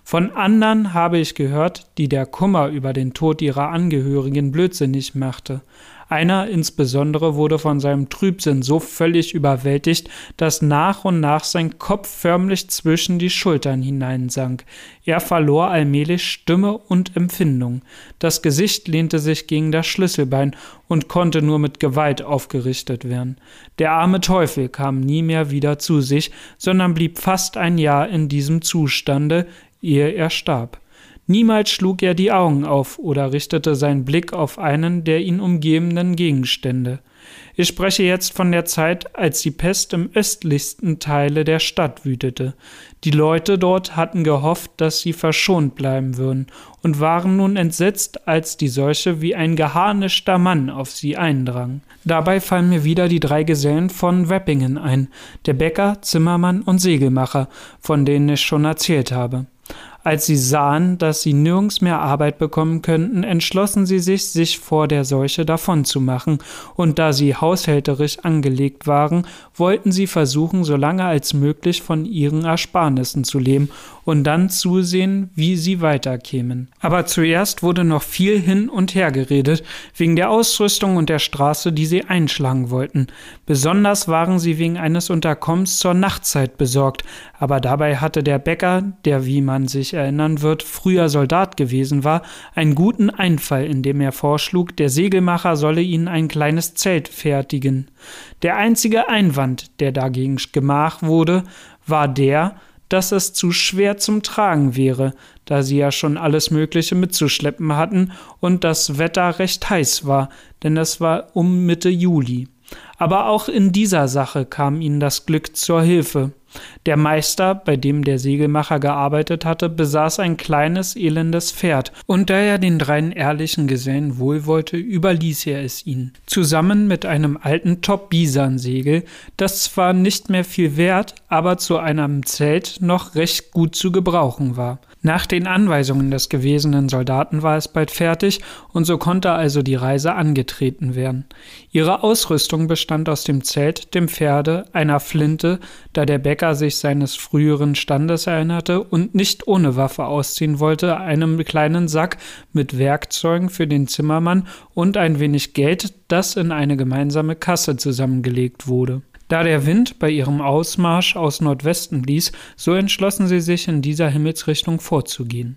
Von anderen habe ich gehört, die der Kummer über den Tod ihrer Angehörigen blödsinnig machte. Einer insbesondere wurde von seinem Trübsinn so völlig überwältigt, dass nach und nach sein Kopf förmlich zwischen die Schultern hineinsank. Er verlor allmählich Stimme und Empfindung. Das Gesicht lehnte sich gegen das Schlüsselbein und konnte nur mit Gewalt aufgerichtet werden. Der arme Teufel kam nie mehr wieder zu sich, sondern blieb fast ein Jahr in diesem Zustande, ehe er starb. Niemals schlug er die Augen auf oder richtete seinen Blick auf einen der ihn umgebenden Gegenstände. Ich spreche jetzt von der Zeit, als die Pest im östlichsten Teile der Stadt wütete. Die Leute dort hatten gehofft, dass sie verschont bleiben würden und waren nun entsetzt, als die Seuche wie ein geharnischter Mann auf sie eindrang. Dabei fallen mir wieder die drei Gesellen von Weppingen ein, der Bäcker, Zimmermann und Segelmacher, von denen ich schon erzählt habe. Als sie sahen, dass sie nirgends mehr Arbeit bekommen könnten, entschlossen sie sich, sich vor der Seuche davonzumachen, und da sie haushälterisch angelegt waren, wollten sie versuchen, so lange als möglich von ihren Ersparnissen zu leben und dann zusehen, wie sie weiterkämen. Aber zuerst wurde noch viel hin und her geredet, wegen der Ausrüstung und der Straße, die sie einschlagen wollten. Besonders waren sie wegen eines Unterkommens zur Nachtzeit besorgt, aber dabei hatte der Bäcker, der wie man sich erinnern wird, früher Soldat gewesen war, einen guten Einfall, indem er vorschlug, der Segelmacher solle ihnen ein kleines Zelt fertigen. Der einzige Einwand, der dagegen gemacht wurde, war der, dass es zu schwer zum Tragen wäre, da sie ja schon alles Mögliche mitzuschleppen hatten und das Wetter recht heiß war, denn es war um Mitte Juli. Aber auch in dieser Sache kam ihnen das Glück zur Hilfe. Der Meister, bei dem der Segelmacher gearbeitet hatte, besaß ein kleines, elendes Pferd, und da er den dreien ehrlichen Gesellen wohlwollte, überließ er es ihnen, zusammen mit einem alten Top-Bisan-Segel, das zwar nicht mehr viel wert, aber zu einem Zelt noch recht gut zu gebrauchen war. Nach den Anweisungen des gewesenen Soldaten war es bald fertig, und so konnte also die Reise angetreten werden. Ihre Ausrüstung bestand aus dem Zelt, dem Pferde, einer Flinte, da der Bäcker sich seines früheren Standes erinnerte und nicht ohne Waffe ausziehen wollte, einem kleinen Sack mit Werkzeugen für den Zimmermann und ein wenig Geld, das in eine gemeinsame Kasse zusammengelegt wurde. Da der Wind bei ihrem Ausmarsch aus Nordwesten blies, so entschlossen sie sich, in dieser Himmelsrichtung vorzugehen.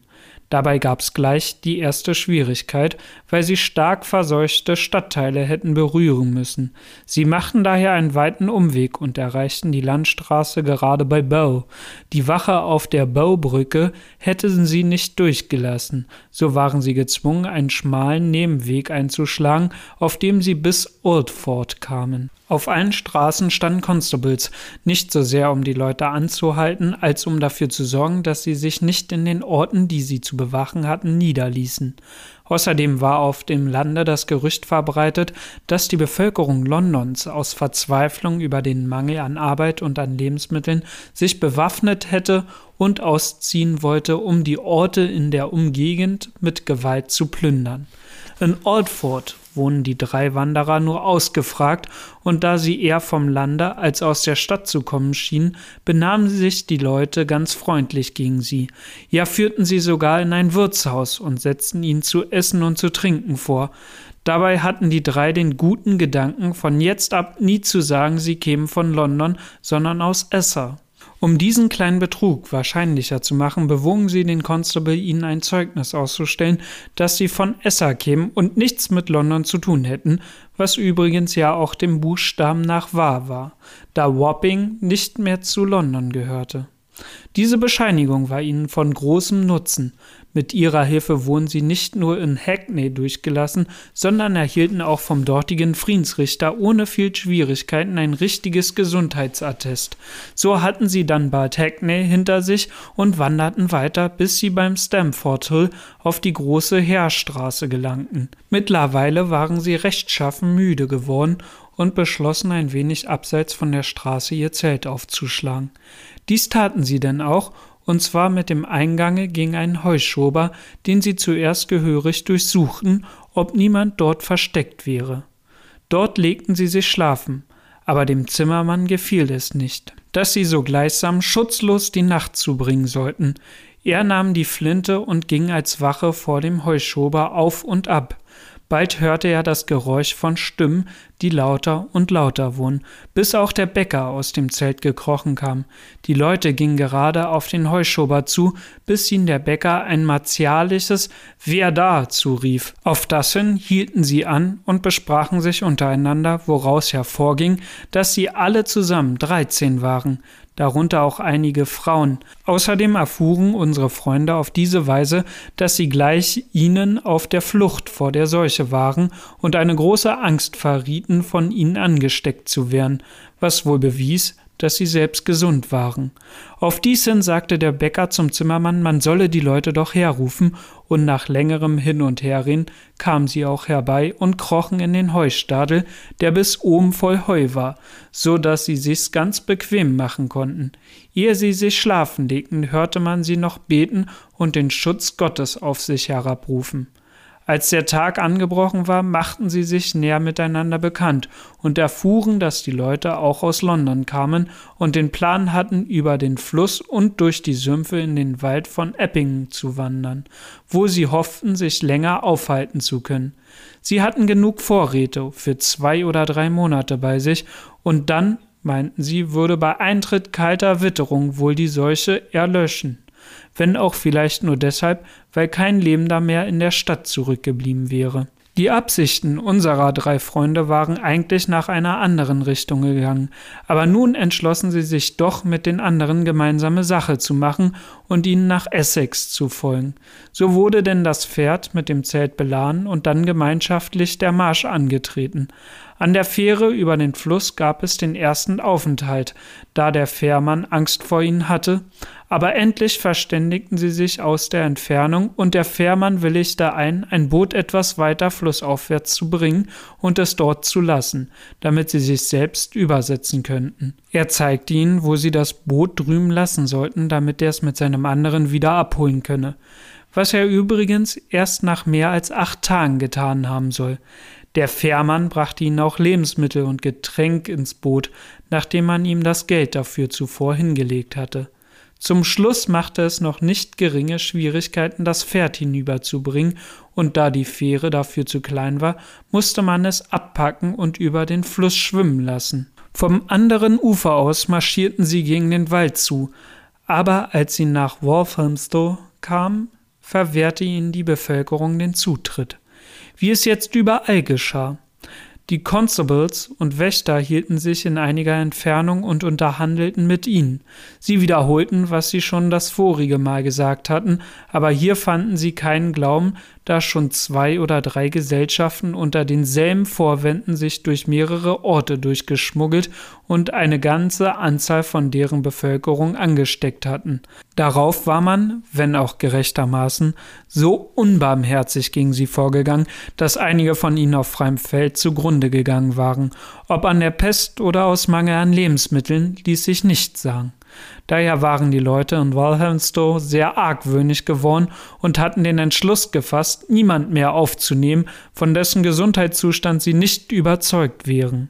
Dabei gab's gleich die erste Schwierigkeit, weil sie stark verseuchte Stadtteile hätten berühren müssen. Sie machten daher einen weiten Umweg und erreichten die Landstraße gerade bei Bow. Die Wache auf der Bow-Brücke hätten sie nicht durchgelassen, so waren sie gezwungen, einen schmalen Nebenweg einzuschlagen, auf dem sie bis Oldford kamen. Auf allen Straßen standen Constables, nicht so sehr um die Leute anzuhalten, als um dafür zu sorgen, dass sie sich nicht in den Orten, die sie zu bewachen hatten, niederließen. Außerdem war auf dem Lande das Gerücht verbreitet, dass die Bevölkerung Londons aus Verzweiflung über den Mangel an Arbeit und an Lebensmitteln sich bewaffnet hätte und ausziehen wollte, um die Orte in der Umgegend mit Gewalt zu plündern. In Oldford wohnen die drei Wanderer nur ausgefragt, und da sie eher vom Lande als aus der Stadt zu kommen schienen, benahmen sich die Leute ganz freundlich gegen sie. Ja, führten sie sogar in ein Wirtshaus und setzten ihnen zu essen und zu trinken vor. Dabei hatten die drei den guten Gedanken, von jetzt ab nie zu sagen, sie kämen von London, sondern aus Esser. Um diesen kleinen Betrug wahrscheinlicher zu machen, bewogen sie den Constable, ihnen ein Zeugnis auszustellen, dass sie von Esser kämen und nichts mit London zu tun hätten, was übrigens ja auch dem Buchstaben nach wahr war, da Wapping nicht mehr zu London gehörte. Diese Bescheinigung war ihnen von großem Nutzen, mit ihrer Hilfe wurden sie nicht nur in Hackney durchgelassen, sondern erhielten auch vom dortigen Friedensrichter ohne viel Schwierigkeiten ein richtiges Gesundheitsattest. So hatten sie dann bald Hackney hinter sich und wanderten weiter, bis sie beim Stamford Hill auf die große Heerstraße gelangten. Mittlerweile waren sie rechtschaffen müde geworden und beschlossen ein wenig abseits von der Straße ihr Zelt aufzuschlagen. Dies taten sie denn auch, und zwar mit dem Eingange ging ein Heuschober, den sie zuerst gehörig durchsuchten, ob niemand dort versteckt wäre. Dort legten sie sich schlafen, aber dem Zimmermann gefiel es nicht, dass sie so gleichsam schutzlos die Nacht zubringen sollten. Er nahm die Flinte und ging als Wache vor dem Heuschober auf und ab, Bald hörte er das Geräusch von Stimmen, die lauter und lauter wurden, bis auch der Bäcker aus dem Zelt gekrochen kam. Die Leute gingen gerade auf den Heuschober zu, bis ihnen der Bäcker ein martialisches Wer da zurief. Auf das hin hielten sie an und besprachen sich untereinander, woraus hervorging, dass sie alle zusammen dreizehn waren darunter auch einige Frauen. Außerdem erfuhren unsere Freunde auf diese Weise, dass sie gleich ihnen auf der Flucht vor der Seuche waren und eine große Angst verrieten, von ihnen angesteckt zu werden, was wohl bewies, dass sie selbst gesund waren. Auf dies hin sagte der Bäcker zum Zimmermann, man solle die Leute doch herrufen, und nach längerem Hin und Herreden kamen sie auch herbei und krochen in den Heustadel, der bis oben voll Heu war, so dass sie sich's ganz bequem machen konnten. Ehe sie sich schlafen legten, hörte man sie noch beten und den Schutz Gottes auf sich herabrufen. Als der Tag angebrochen war, machten sie sich näher miteinander bekannt und erfuhren, dass die Leute auch aus London kamen und den Plan hatten, über den Fluss und durch die Sümpfe in den Wald von Eppingen zu wandern, wo sie hofften, sich länger aufhalten zu können. Sie hatten genug Vorräte für zwei oder drei Monate bei sich, und dann, meinten sie, würde bei Eintritt kalter Witterung wohl die Seuche erlöschen. Wenn auch vielleicht nur deshalb, weil kein Lebender mehr in der Stadt zurückgeblieben wäre. Die Absichten unserer drei Freunde waren eigentlich nach einer anderen Richtung gegangen, aber nun entschlossen sie sich doch mit den anderen gemeinsame Sache zu machen und ihnen nach Essex zu folgen. So wurde denn das Pferd mit dem Zelt beladen und dann gemeinschaftlich der Marsch angetreten. An der Fähre über den Fluss gab es den ersten Aufenthalt, da der Fährmann Angst vor ihnen hatte, aber endlich verständigten sie sich aus der Entfernung, und der Fährmann willigte ein, ein Boot etwas weiter flussaufwärts zu bringen und es dort zu lassen, damit sie sich selbst übersetzen könnten. Er zeigte ihnen, wo sie das Boot drüben lassen sollten, damit er es mit seinem anderen wieder abholen könne was er übrigens erst nach mehr als acht Tagen getan haben soll. Der Fährmann brachte ihnen auch Lebensmittel und Getränk ins Boot, nachdem man ihm das Geld dafür zuvor hingelegt hatte. Zum Schluss machte es noch nicht geringe Schwierigkeiten, das Pferd hinüberzubringen, und da die Fähre dafür zu klein war, musste man es abpacken und über den Fluss schwimmen lassen. Vom anderen Ufer aus marschierten sie gegen den Wald zu, aber als sie nach Walthamstow kamen, verwehrte ihnen die Bevölkerung den Zutritt wie es jetzt überall geschah. Die Constables und Wächter hielten sich in einiger Entfernung und unterhandelten mit ihnen. Sie wiederholten, was sie schon das vorige Mal gesagt hatten, aber hier fanden sie keinen Glauben, da schon zwei oder drei Gesellschaften unter denselben Vorwänden sich durch mehrere Orte durchgeschmuggelt und eine ganze Anzahl von deren Bevölkerung angesteckt hatten. Darauf war man, wenn auch gerechtermaßen, so unbarmherzig gegen sie vorgegangen, dass einige von ihnen auf freiem Feld zugrunde gegangen waren, ob an der Pest oder aus Mangel an Lebensmitteln, ließ sich nicht sagen. Daher waren die Leute in Walthamstow sehr argwöhnig geworden und hatten den Entschluss gefasst, niemand mehr aufzunehmen, von dessen Gesundheitszustand sie nicht überzeugt wären.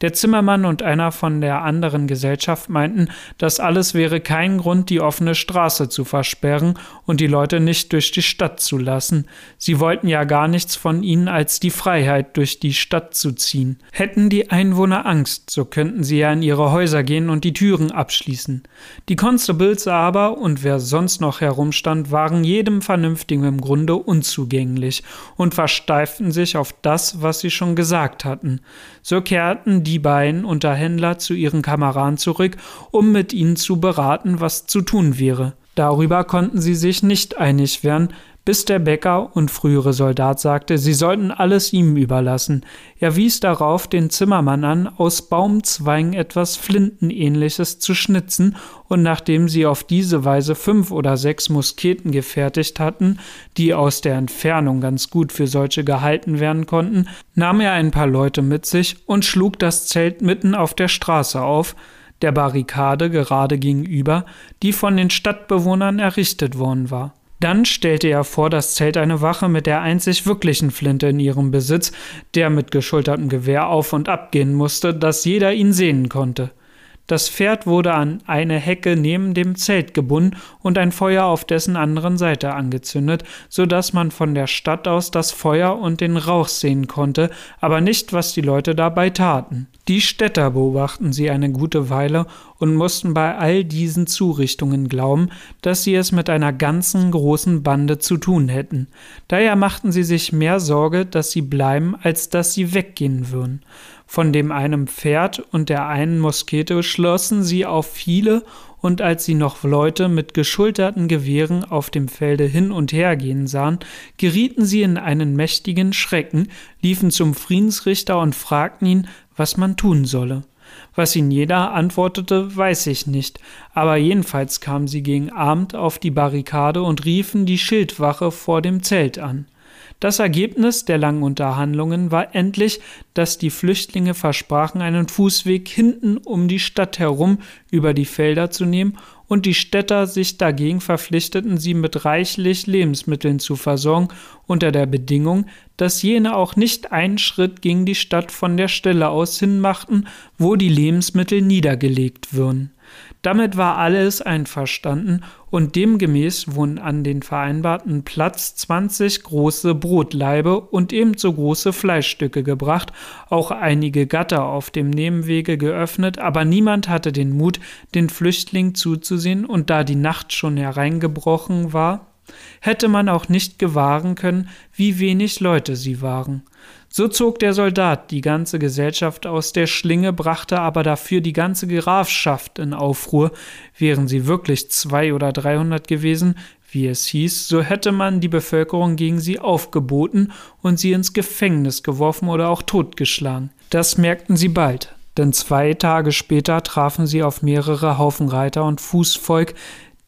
Der Zimmermann und einer von der anderen Gesellschaft meinten, das alles wäre kein Grund, die offene Straße zu versperren und die Leute nicht durch die Stadt zu lassen. Sie wollten ja gar nichts von ihnen als die Freiheit, durch die Stadt zu ziehen. Hätten die Einwohner Angst, so könnten sie ja in ihre Häuser gehen und die Türen abschließen. Die Constables aber und wer sonst noch herumstand, waren jedem Vernünftigen im Grunde unzugänglich und versteiften sich auf das, was sie schon gesagt hatten. So kehrten die beiden Unterhändler zu ihren Kameraden zurück, um mit ihnen zu beraten, was zu tun wäre. Darüber konnten sie sich nicht einig werden, bis der Bäcker und frühere Soldat sagte, sie sollten alles ihm überlassen. Er wies darauf den Zimmermann an, aus Baumzweigen etwas Flintenähnliches zu schnitzen, und nachdem sie auf diese Weise fünf oder sechs Musketen gefertigt hatten, die aus der Entfernung ganz gut für solche gehalten werden konnten, nahm er ein paar Leute mit sich und schlug das Zelt mitten auf der Straße auf, der Barrikade gerade gegenüber, die von den Stadtbewohnern errichtet worden war. Dann stellte er vor das Zelt eine Wache mit der einzig wirklichen Flinte in ihrem Besitz, der mit geschultertem Gewehr auf und ab gehen musste, dass jeder ihn sehen konnte. Das Pferd wurde an eine Hecke neben dem Zelt gebunden und ein Feuer auf dessen anderen Seite angezündet, so dass man von der Stadt aus das Feuer und den Rauch sehen konnte, aber nicht, was die Leute dabei taten. Die Städter beobachten sie eine gute Weile und mussten bei all diesen Zurichtungen glauben, dass sie es mit einer ganzen großen Bande zu tun hätten. Daher machten sie sich mehr Sorge, dass sie bleiben, als dass sie weggehen würden. Von dem einen Pferd und der einen Moskete schlossen sie auf viele, und als sie noch Leute mit geschulterten Gewehren auf dem Felde hin und her gehen sahen, gerieten sie in einen mächtigen Schrecken, liefen zum Friedensrichter und fragten ihn, was man tun solle. Was ihnen jeder antwortete, weiß ich nicht, aber jedenfalls kamen sie gegen Abend auf die Barrikade und riefen die Schildwache vor dem Zelt an. Das Ergebnis der langen Unterhandlungen war endlich, dass die Flüchtlinge versprachen, einen Fußweg hinten um die Stadt herum über die Felder zu nehmen, und die Städter sich dagegen verpflichteten, sie mit reichlich Lebensmitteln zu versorgen, unter der Bedingung, dass jene auch nicht einen Schritt gegen die Stadt von der Stelle aus hinmachten, wo die Lebensmittel niedergelegt würden. Damit war alles einverstanden und demgemäß wurden an den vereinbarten Platz 20 große Brotlaibe und ebenso große Fleischstücke gebracht, auch einige Gatter auf dem Nebenwege geöffnet, aber niemand hatte den Mut, den Flüchtlingen zuzusehen, und da die Nacht schon hereingebrochen war, hätte man auch nicht gewahren können, wie wenig Leute sie waren. So zog der Soldat die ganze Gesellschaft aus der Schlinge, brachte aber dafür die ganze Grafschaft in Aufruhr. Wären sie wirklich zwei oder dreihundert gewesen, wie es hieß, so hätte man die Bevölkerung gegen sie aufgeboten und sie ins Gefängnis geworfen oder auch totgeschlagen. Das merkten sie bald, denn zwei Tage später trafen sie auf mehrere Haufen Reiter und Fußvolk,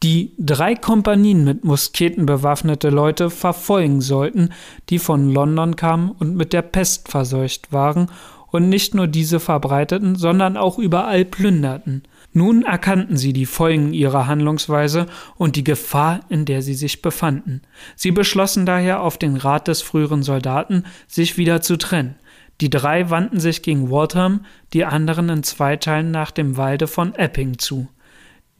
die drei Kompanien mit Musketen bewaffnete Leute verfolgen sollten, die von London kamen und mit der Pest verseucht waren und nicht nur diese verbreiteten, sondern auch überall plünderten. Nun erkannten sie die Folgen ihrer Handlungsweise und die Gefahr, in der sie sich befanden. Sie beschlossen daher auf den Rat des früheren Soldaten, sich wieder zu trennen. Die drei wandten sich gegen Waltham, die anderen in zwei Teilen nach dem Walde von Epping zu.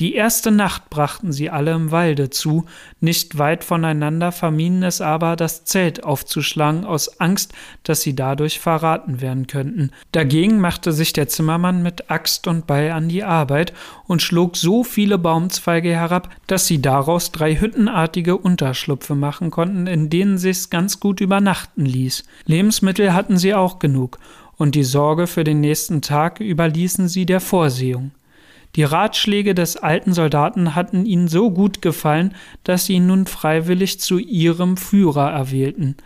Die erste Nacht brachten sie alle im Walde zu, nicht weit voneinander vermieden es aber, das Zelt aufzuschlagen, aus Angst, dass sie dadurch verraten werden könnten. Dagegen machte sich der Zimmermann mit Axt und Beil an die Arbeit und schlug so viele Baumzweige herab, dass sie daraus drei hüttenartige Unterschlupfe machen konnten, in denen sich's ganz gut übernachten ließ. Lebensmittel hatten sie auch genug, und die Sorge für den nächsten Tag überließen sie der Vorsehung. Die Ratschläge des alten Soldaten hatten ihnen so gut gefallen, dass sie ihn nun freiwillig zu ihrem Führer erwählten.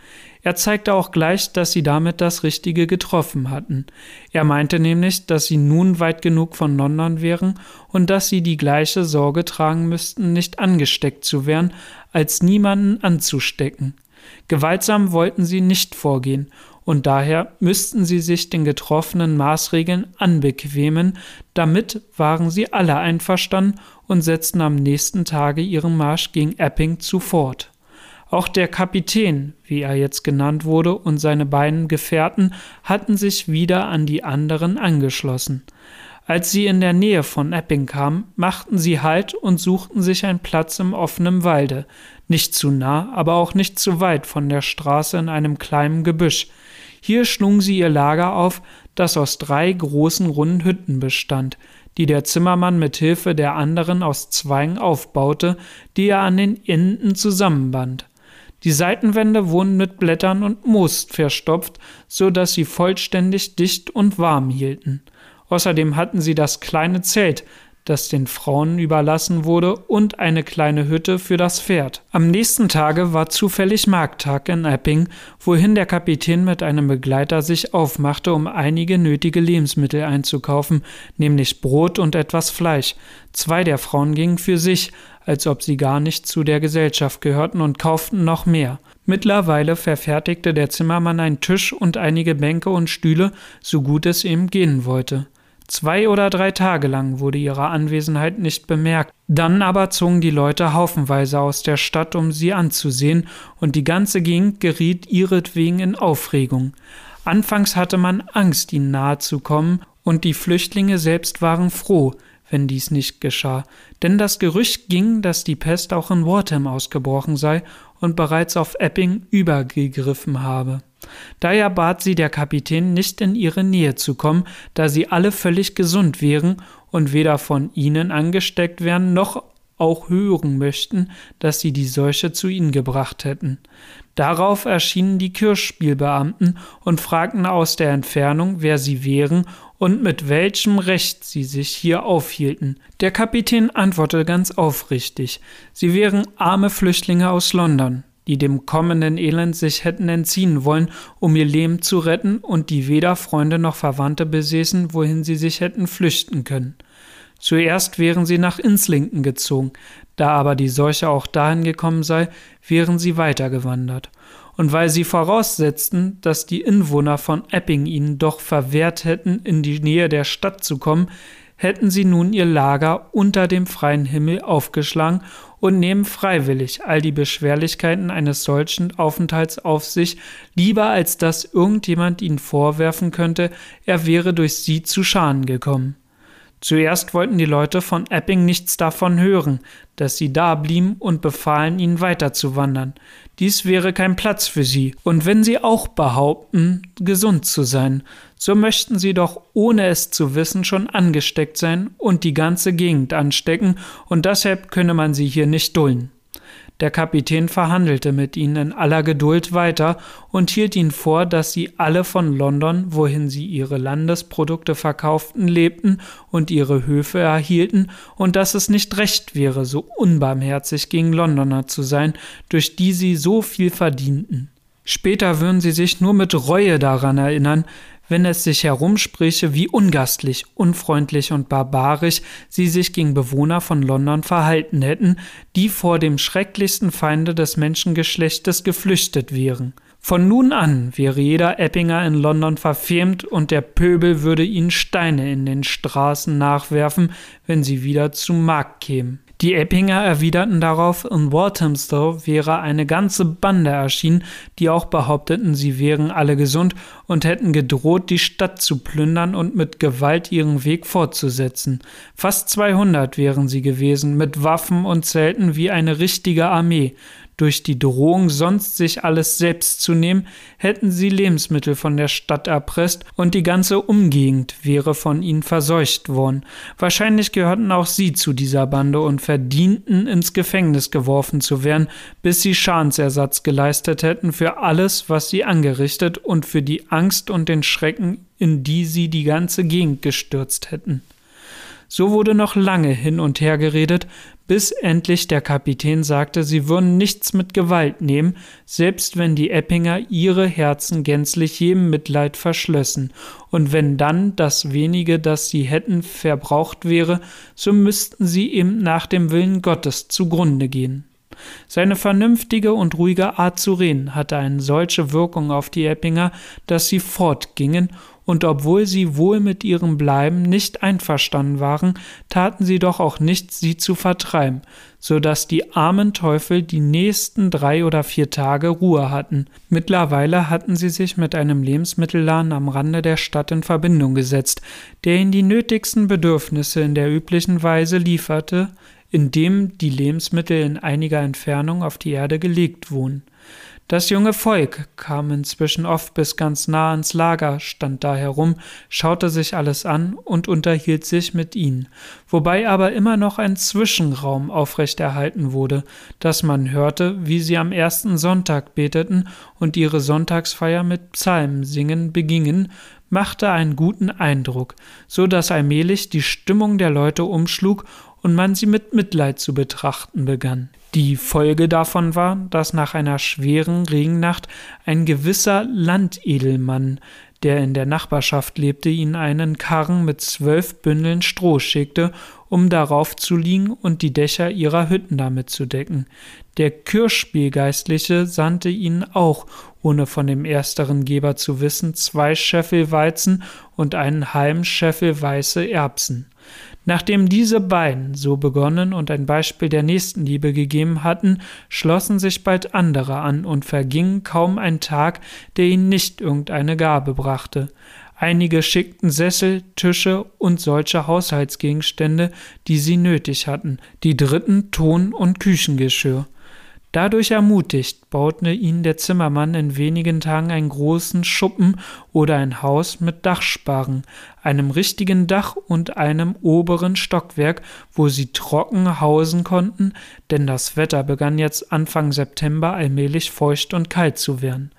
Er zeigte auch gleich, dass sie damit das Richtige getroffen hatten. Er meinte nämlich, dass sie nun weit genug von London wären und dass sie die gleiche Sorge tragen müssten, nicht angesteckt zu werden, als niemanden anzustecken. Gewaltsam wollten sie nicht vorgehen, und daher müssten sie sich den getroffenen Maßregeln anbequemen, damit waren sie alle einverstanden und setzten am nächsten Tage ihren Marsch gegen Epping zu fort. Auch der Kapitän, wie er jetzt genannt wurde, und seine beiden Gefährten hatten sich wieder an die anderen angeschlossen. Als sie in der Nähe von Epping kamen, machten sie Halt und suchten sich einen Platz im offenen Walde, nicht zu nah, aber auch nicht zu weit von der Straße in einem kleinen Gebüsch. Hier schlugen sie ihr Lager auf, das aus drei großen runden Hütten bestand, die der Zimmermann mit Hilfe der anderen aus Zweigen aufbaute, die er an den Enden zusammenband. Die Seitenwände wurden mit Blättern und Moos verstopft, so dass sie vollständig dicht und warm hielten. Außerdem hatten sie das kleine Zelt, das den Frauen überlassen wurde, und eine kleine Hütte für das Pferd. Am nächsten Tage war zufällig Markttag in Epping, wohin der Kapitän mit einem Begleiter sich aufmachte, um einige nötige Lebensmittel einzukaufen, nämlich Brot und etwas Fleisch. Zwei der Frauen gingen für sich, als ob sie gar nicht zu der Gesellschaft gehörten und kauften noch mehr. Mittlerweile verfertigte der Zimmermann einen Tisch und einige Bänke und Stühle, so gut es ihm gehen wollte. Zwei oder drei Tage lang wurde ihre Anwesenheit nicht bemerkt, dann aber zogen die Leute haufenweise aus der Stadt, um sie anzusehen, und die ganze Gegend geriet ihretwegen in Aufregung. Anfangs hatte man Angst, ihnen nahe zu kommen, und die Flüchtlinge selbst waren froh, wenn dies nicht geschah, denn das Gerücht ging, dass die Pest auch in Wortham ausgebrochen sei und bereits auf Epping übergegriffen habe. Daher bat sie der Kapitän nicht in ihre Nähe zu kommen, da sie alle völlig gesund wären und weder von ihnen angesteckt werden noch auch hören möchten, dass sie die Seuche zu ihnen gebracht hätten. Darauf erschienen die Kirchspielbeamten und fragten aus der Entfernung, wer sie wären und mit welchem Recht sie sich hier aufhielten. Der Kapitän antwortete ganz aufrichtig, sie wären arme Flüchtlinge aus London die dem kommenden Elend sich hätten entziehen wollen, um ihr Leben zu retten und die weder Freunde noch Verwandte besäßen, wohin sie sich hätten flüchten können. Zuerst wären sie nach Inslington gezogen, da aber die Seuche auch dahin gekommen sei, wären sie weitergewandert. Und weil sie voraussetzten, dass die Inwohner von Epping ihnen doch verwehrt hätten, in die Nähe der Stadt zu kommen, hätten sie nun ihr Lager unter dem freien Himmel aufgeschlagen und nehmen freiwillig all die Beschwerlichkeiten eines solchen Aufenthalts auf sich, lieber als dass irgendjemand ihnen vorwerfen könnte, er wäre durch sie zu Schaden gekommen. Zuerst wollten die Leute von Epping nichts davon hören, dass sie da blieben und befahlen ihnen weiterzuwandern. Dies wäre kein Platz für sie, und wenn sie auch behaupten, gesund zu sein, so möchten sie doch, ohne es zu wissen, schon angesteckt sein und die ganze Gegend anstecken, und deshalb könne man sie hier nicht dulden. Der Kapitän verhandelte mit ihnen in aller Geduld weiter und hielt ihnen vor, dass sie alle von London, wohin sie ihre Landesprodukte verkauften, lebten und ihre Höfe erhielten, und dass es nicht recht wäre, so unbarmherzig gegen Londoner zu sein, durch die sie so viel verdienten. Später würden sie sich nur mit Reue daran erinnern, wenn es sich herumspräche, wie ungastlich, unfreundlich und barbarisch sie sich gegen Bewohner von London verhalten hätten, die vor dem schrecklichsten Feinde des Menschengeschlechtes geflüchtet wären. Von nun an wäre jeder Eppinger in London verfemt und der Pöbel würde ihnen Steine in den Straßen nachwerfen, wenn sie wieder zum Markt kämen. Die Eppinger erwiderten darauf, in Walthamstow wäre eine ganze Bande erschienen, die auch behaupteten, sie wären alle gesund und hätten gedroht, die Stadt zu plündern und mit Gewalt ihren Weg fortzusetzen. Fast 200 wären sie gewesen, mit Waffen und Zelten wie eine richtige Armee. Durch die Drohung, sonst sich alles selbst zu nehmen, hätten sie Lebensmittel von der Stadt erpresst und die ganze Umgegend wäre von ihnen verseucht worden. Wahrscheinlich gehörten auch sie zu dieser Bande und verdienten, ins Gefängnis geworfen zu werden, bis sie Schadensersatz geleistet hätten für alles, was sie angerichtet und für die Angst und den Schrecken, in die sie die ganze Gegend gestürzt hätten. So wurde noch lange hin und her geredet, bis endlich der Kapitän sagte, sie würden nichts mit Gewalt nehmen, selbst wenn die Eppinger ihre Herzen gänzlich jedem Mitleid verschlössen, und wenn dann das wenige, das sie hätten, verbraucht wäre, so müssten sie ihm nach dem Willen Gottes zugrunde gehen. Seine vernünftige und ruhige Art zu reden hatte eine solche Wirkung auf die Eppinger, dass sie fortgingen und obwohl sie wohl mit ihrem Bleiben nicht einverstanden waren, taten sie doch auch nichts, sie zu vertreiben, so dass die armen Teufel die nächsten drei oder vier Tage Ruhe hatten. Mittlerweile hatten sie sich mit einem Lebensmittelladen am Rande der Stadt in Verbindung gesetzt, der ihnen die nötigsten Bedürfnisse in der üblichen Weise lieferte, indem die Lebensmittel in einiger Entfernung auf die Erde gelegt wurden. Das junge Volk kam inzwischen oft bis ganz nah ans Lager, stand da herum, schaute sich alles an und unterhielt sich mit ihnen, wobei aber immer noch ein Zwischenraum aufrechterhalten wurde, dass man hörte, wie sie am ersten Sonntag beteten und ihre Sonntagsfeier mit Psalmen singen begingen, machte einen guten Eindruck, so dass allmählich die Stimmung der Leute umschlug und man sie mit Mitleid zu betrachten begann. Die Folge davon war, dass nach einer schweren Regennacht ein gewisser Landedelmann, der in der Nachbarschaft lebte, ihnen einen Karren mit zwölf Bündeln Stroh schickte, um darauf zu liegen und die Dächer ihrer Hütten damit zu decken. Der Kirchspielgeistliche sandte ihnen auch, ohne von dem ersteren Geber zu wissen, zwei Scheffel Weizen und einen halben Scheffel weiße Erbsen. Nachdem diese beiden so begonnen und ein Beispiel der Nächstenliebe gegeben hatten, schlossen sich bald andere an und verging kaum ein Tag, der ihnen nicht irgendeine Gabe brachte. Einige schickten Sessel, Tische und solche Haushaltsgegenstände, die sie nötig hatten, die dritten Ton- und Küchengeschirr. Dadurch ermutigt, baute ihn der Zimmermann in wenigen Tagen einen großen Schuppen oder ein Haus mit Dachsparren, einem richtigen Dach und einem oberen Stockwerk, wo sie trocken hausen konnten, denn das Wetter begann jetzt Anfang September allmählich feucht und kalt zu werden.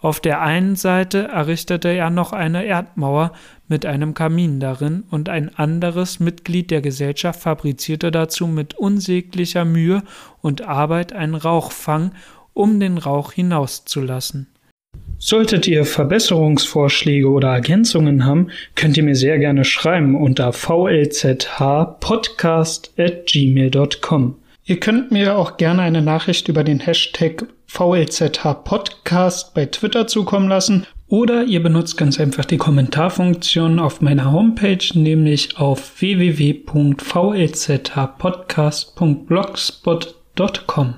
Auf der einen Seite errichtete er noch eine Erdmauer mit einem Kamin darin, und ein anderes Mitglied der Gesellschaft fabrizierte dazu mit unsäglicher Mühe und Arbeit einen Rauchfang, um den Rauch hinauszulassen. Solltet ihr Verbesserungsvorschläge oder Ergänzungen haben, könnt ihr mir sehr gerne schreiben unter vlzhpodcast@gmail.com. Ihr könnt mir auch gerne eine Nachricht über den Hashtag VLZH Podcast bei Twitter zukommen lassen oder ihr benutzt ganz einfach die Kommentarfunktion auf meiner Homepage, nämlich auf www.vlzhpodcast.blogspot.com.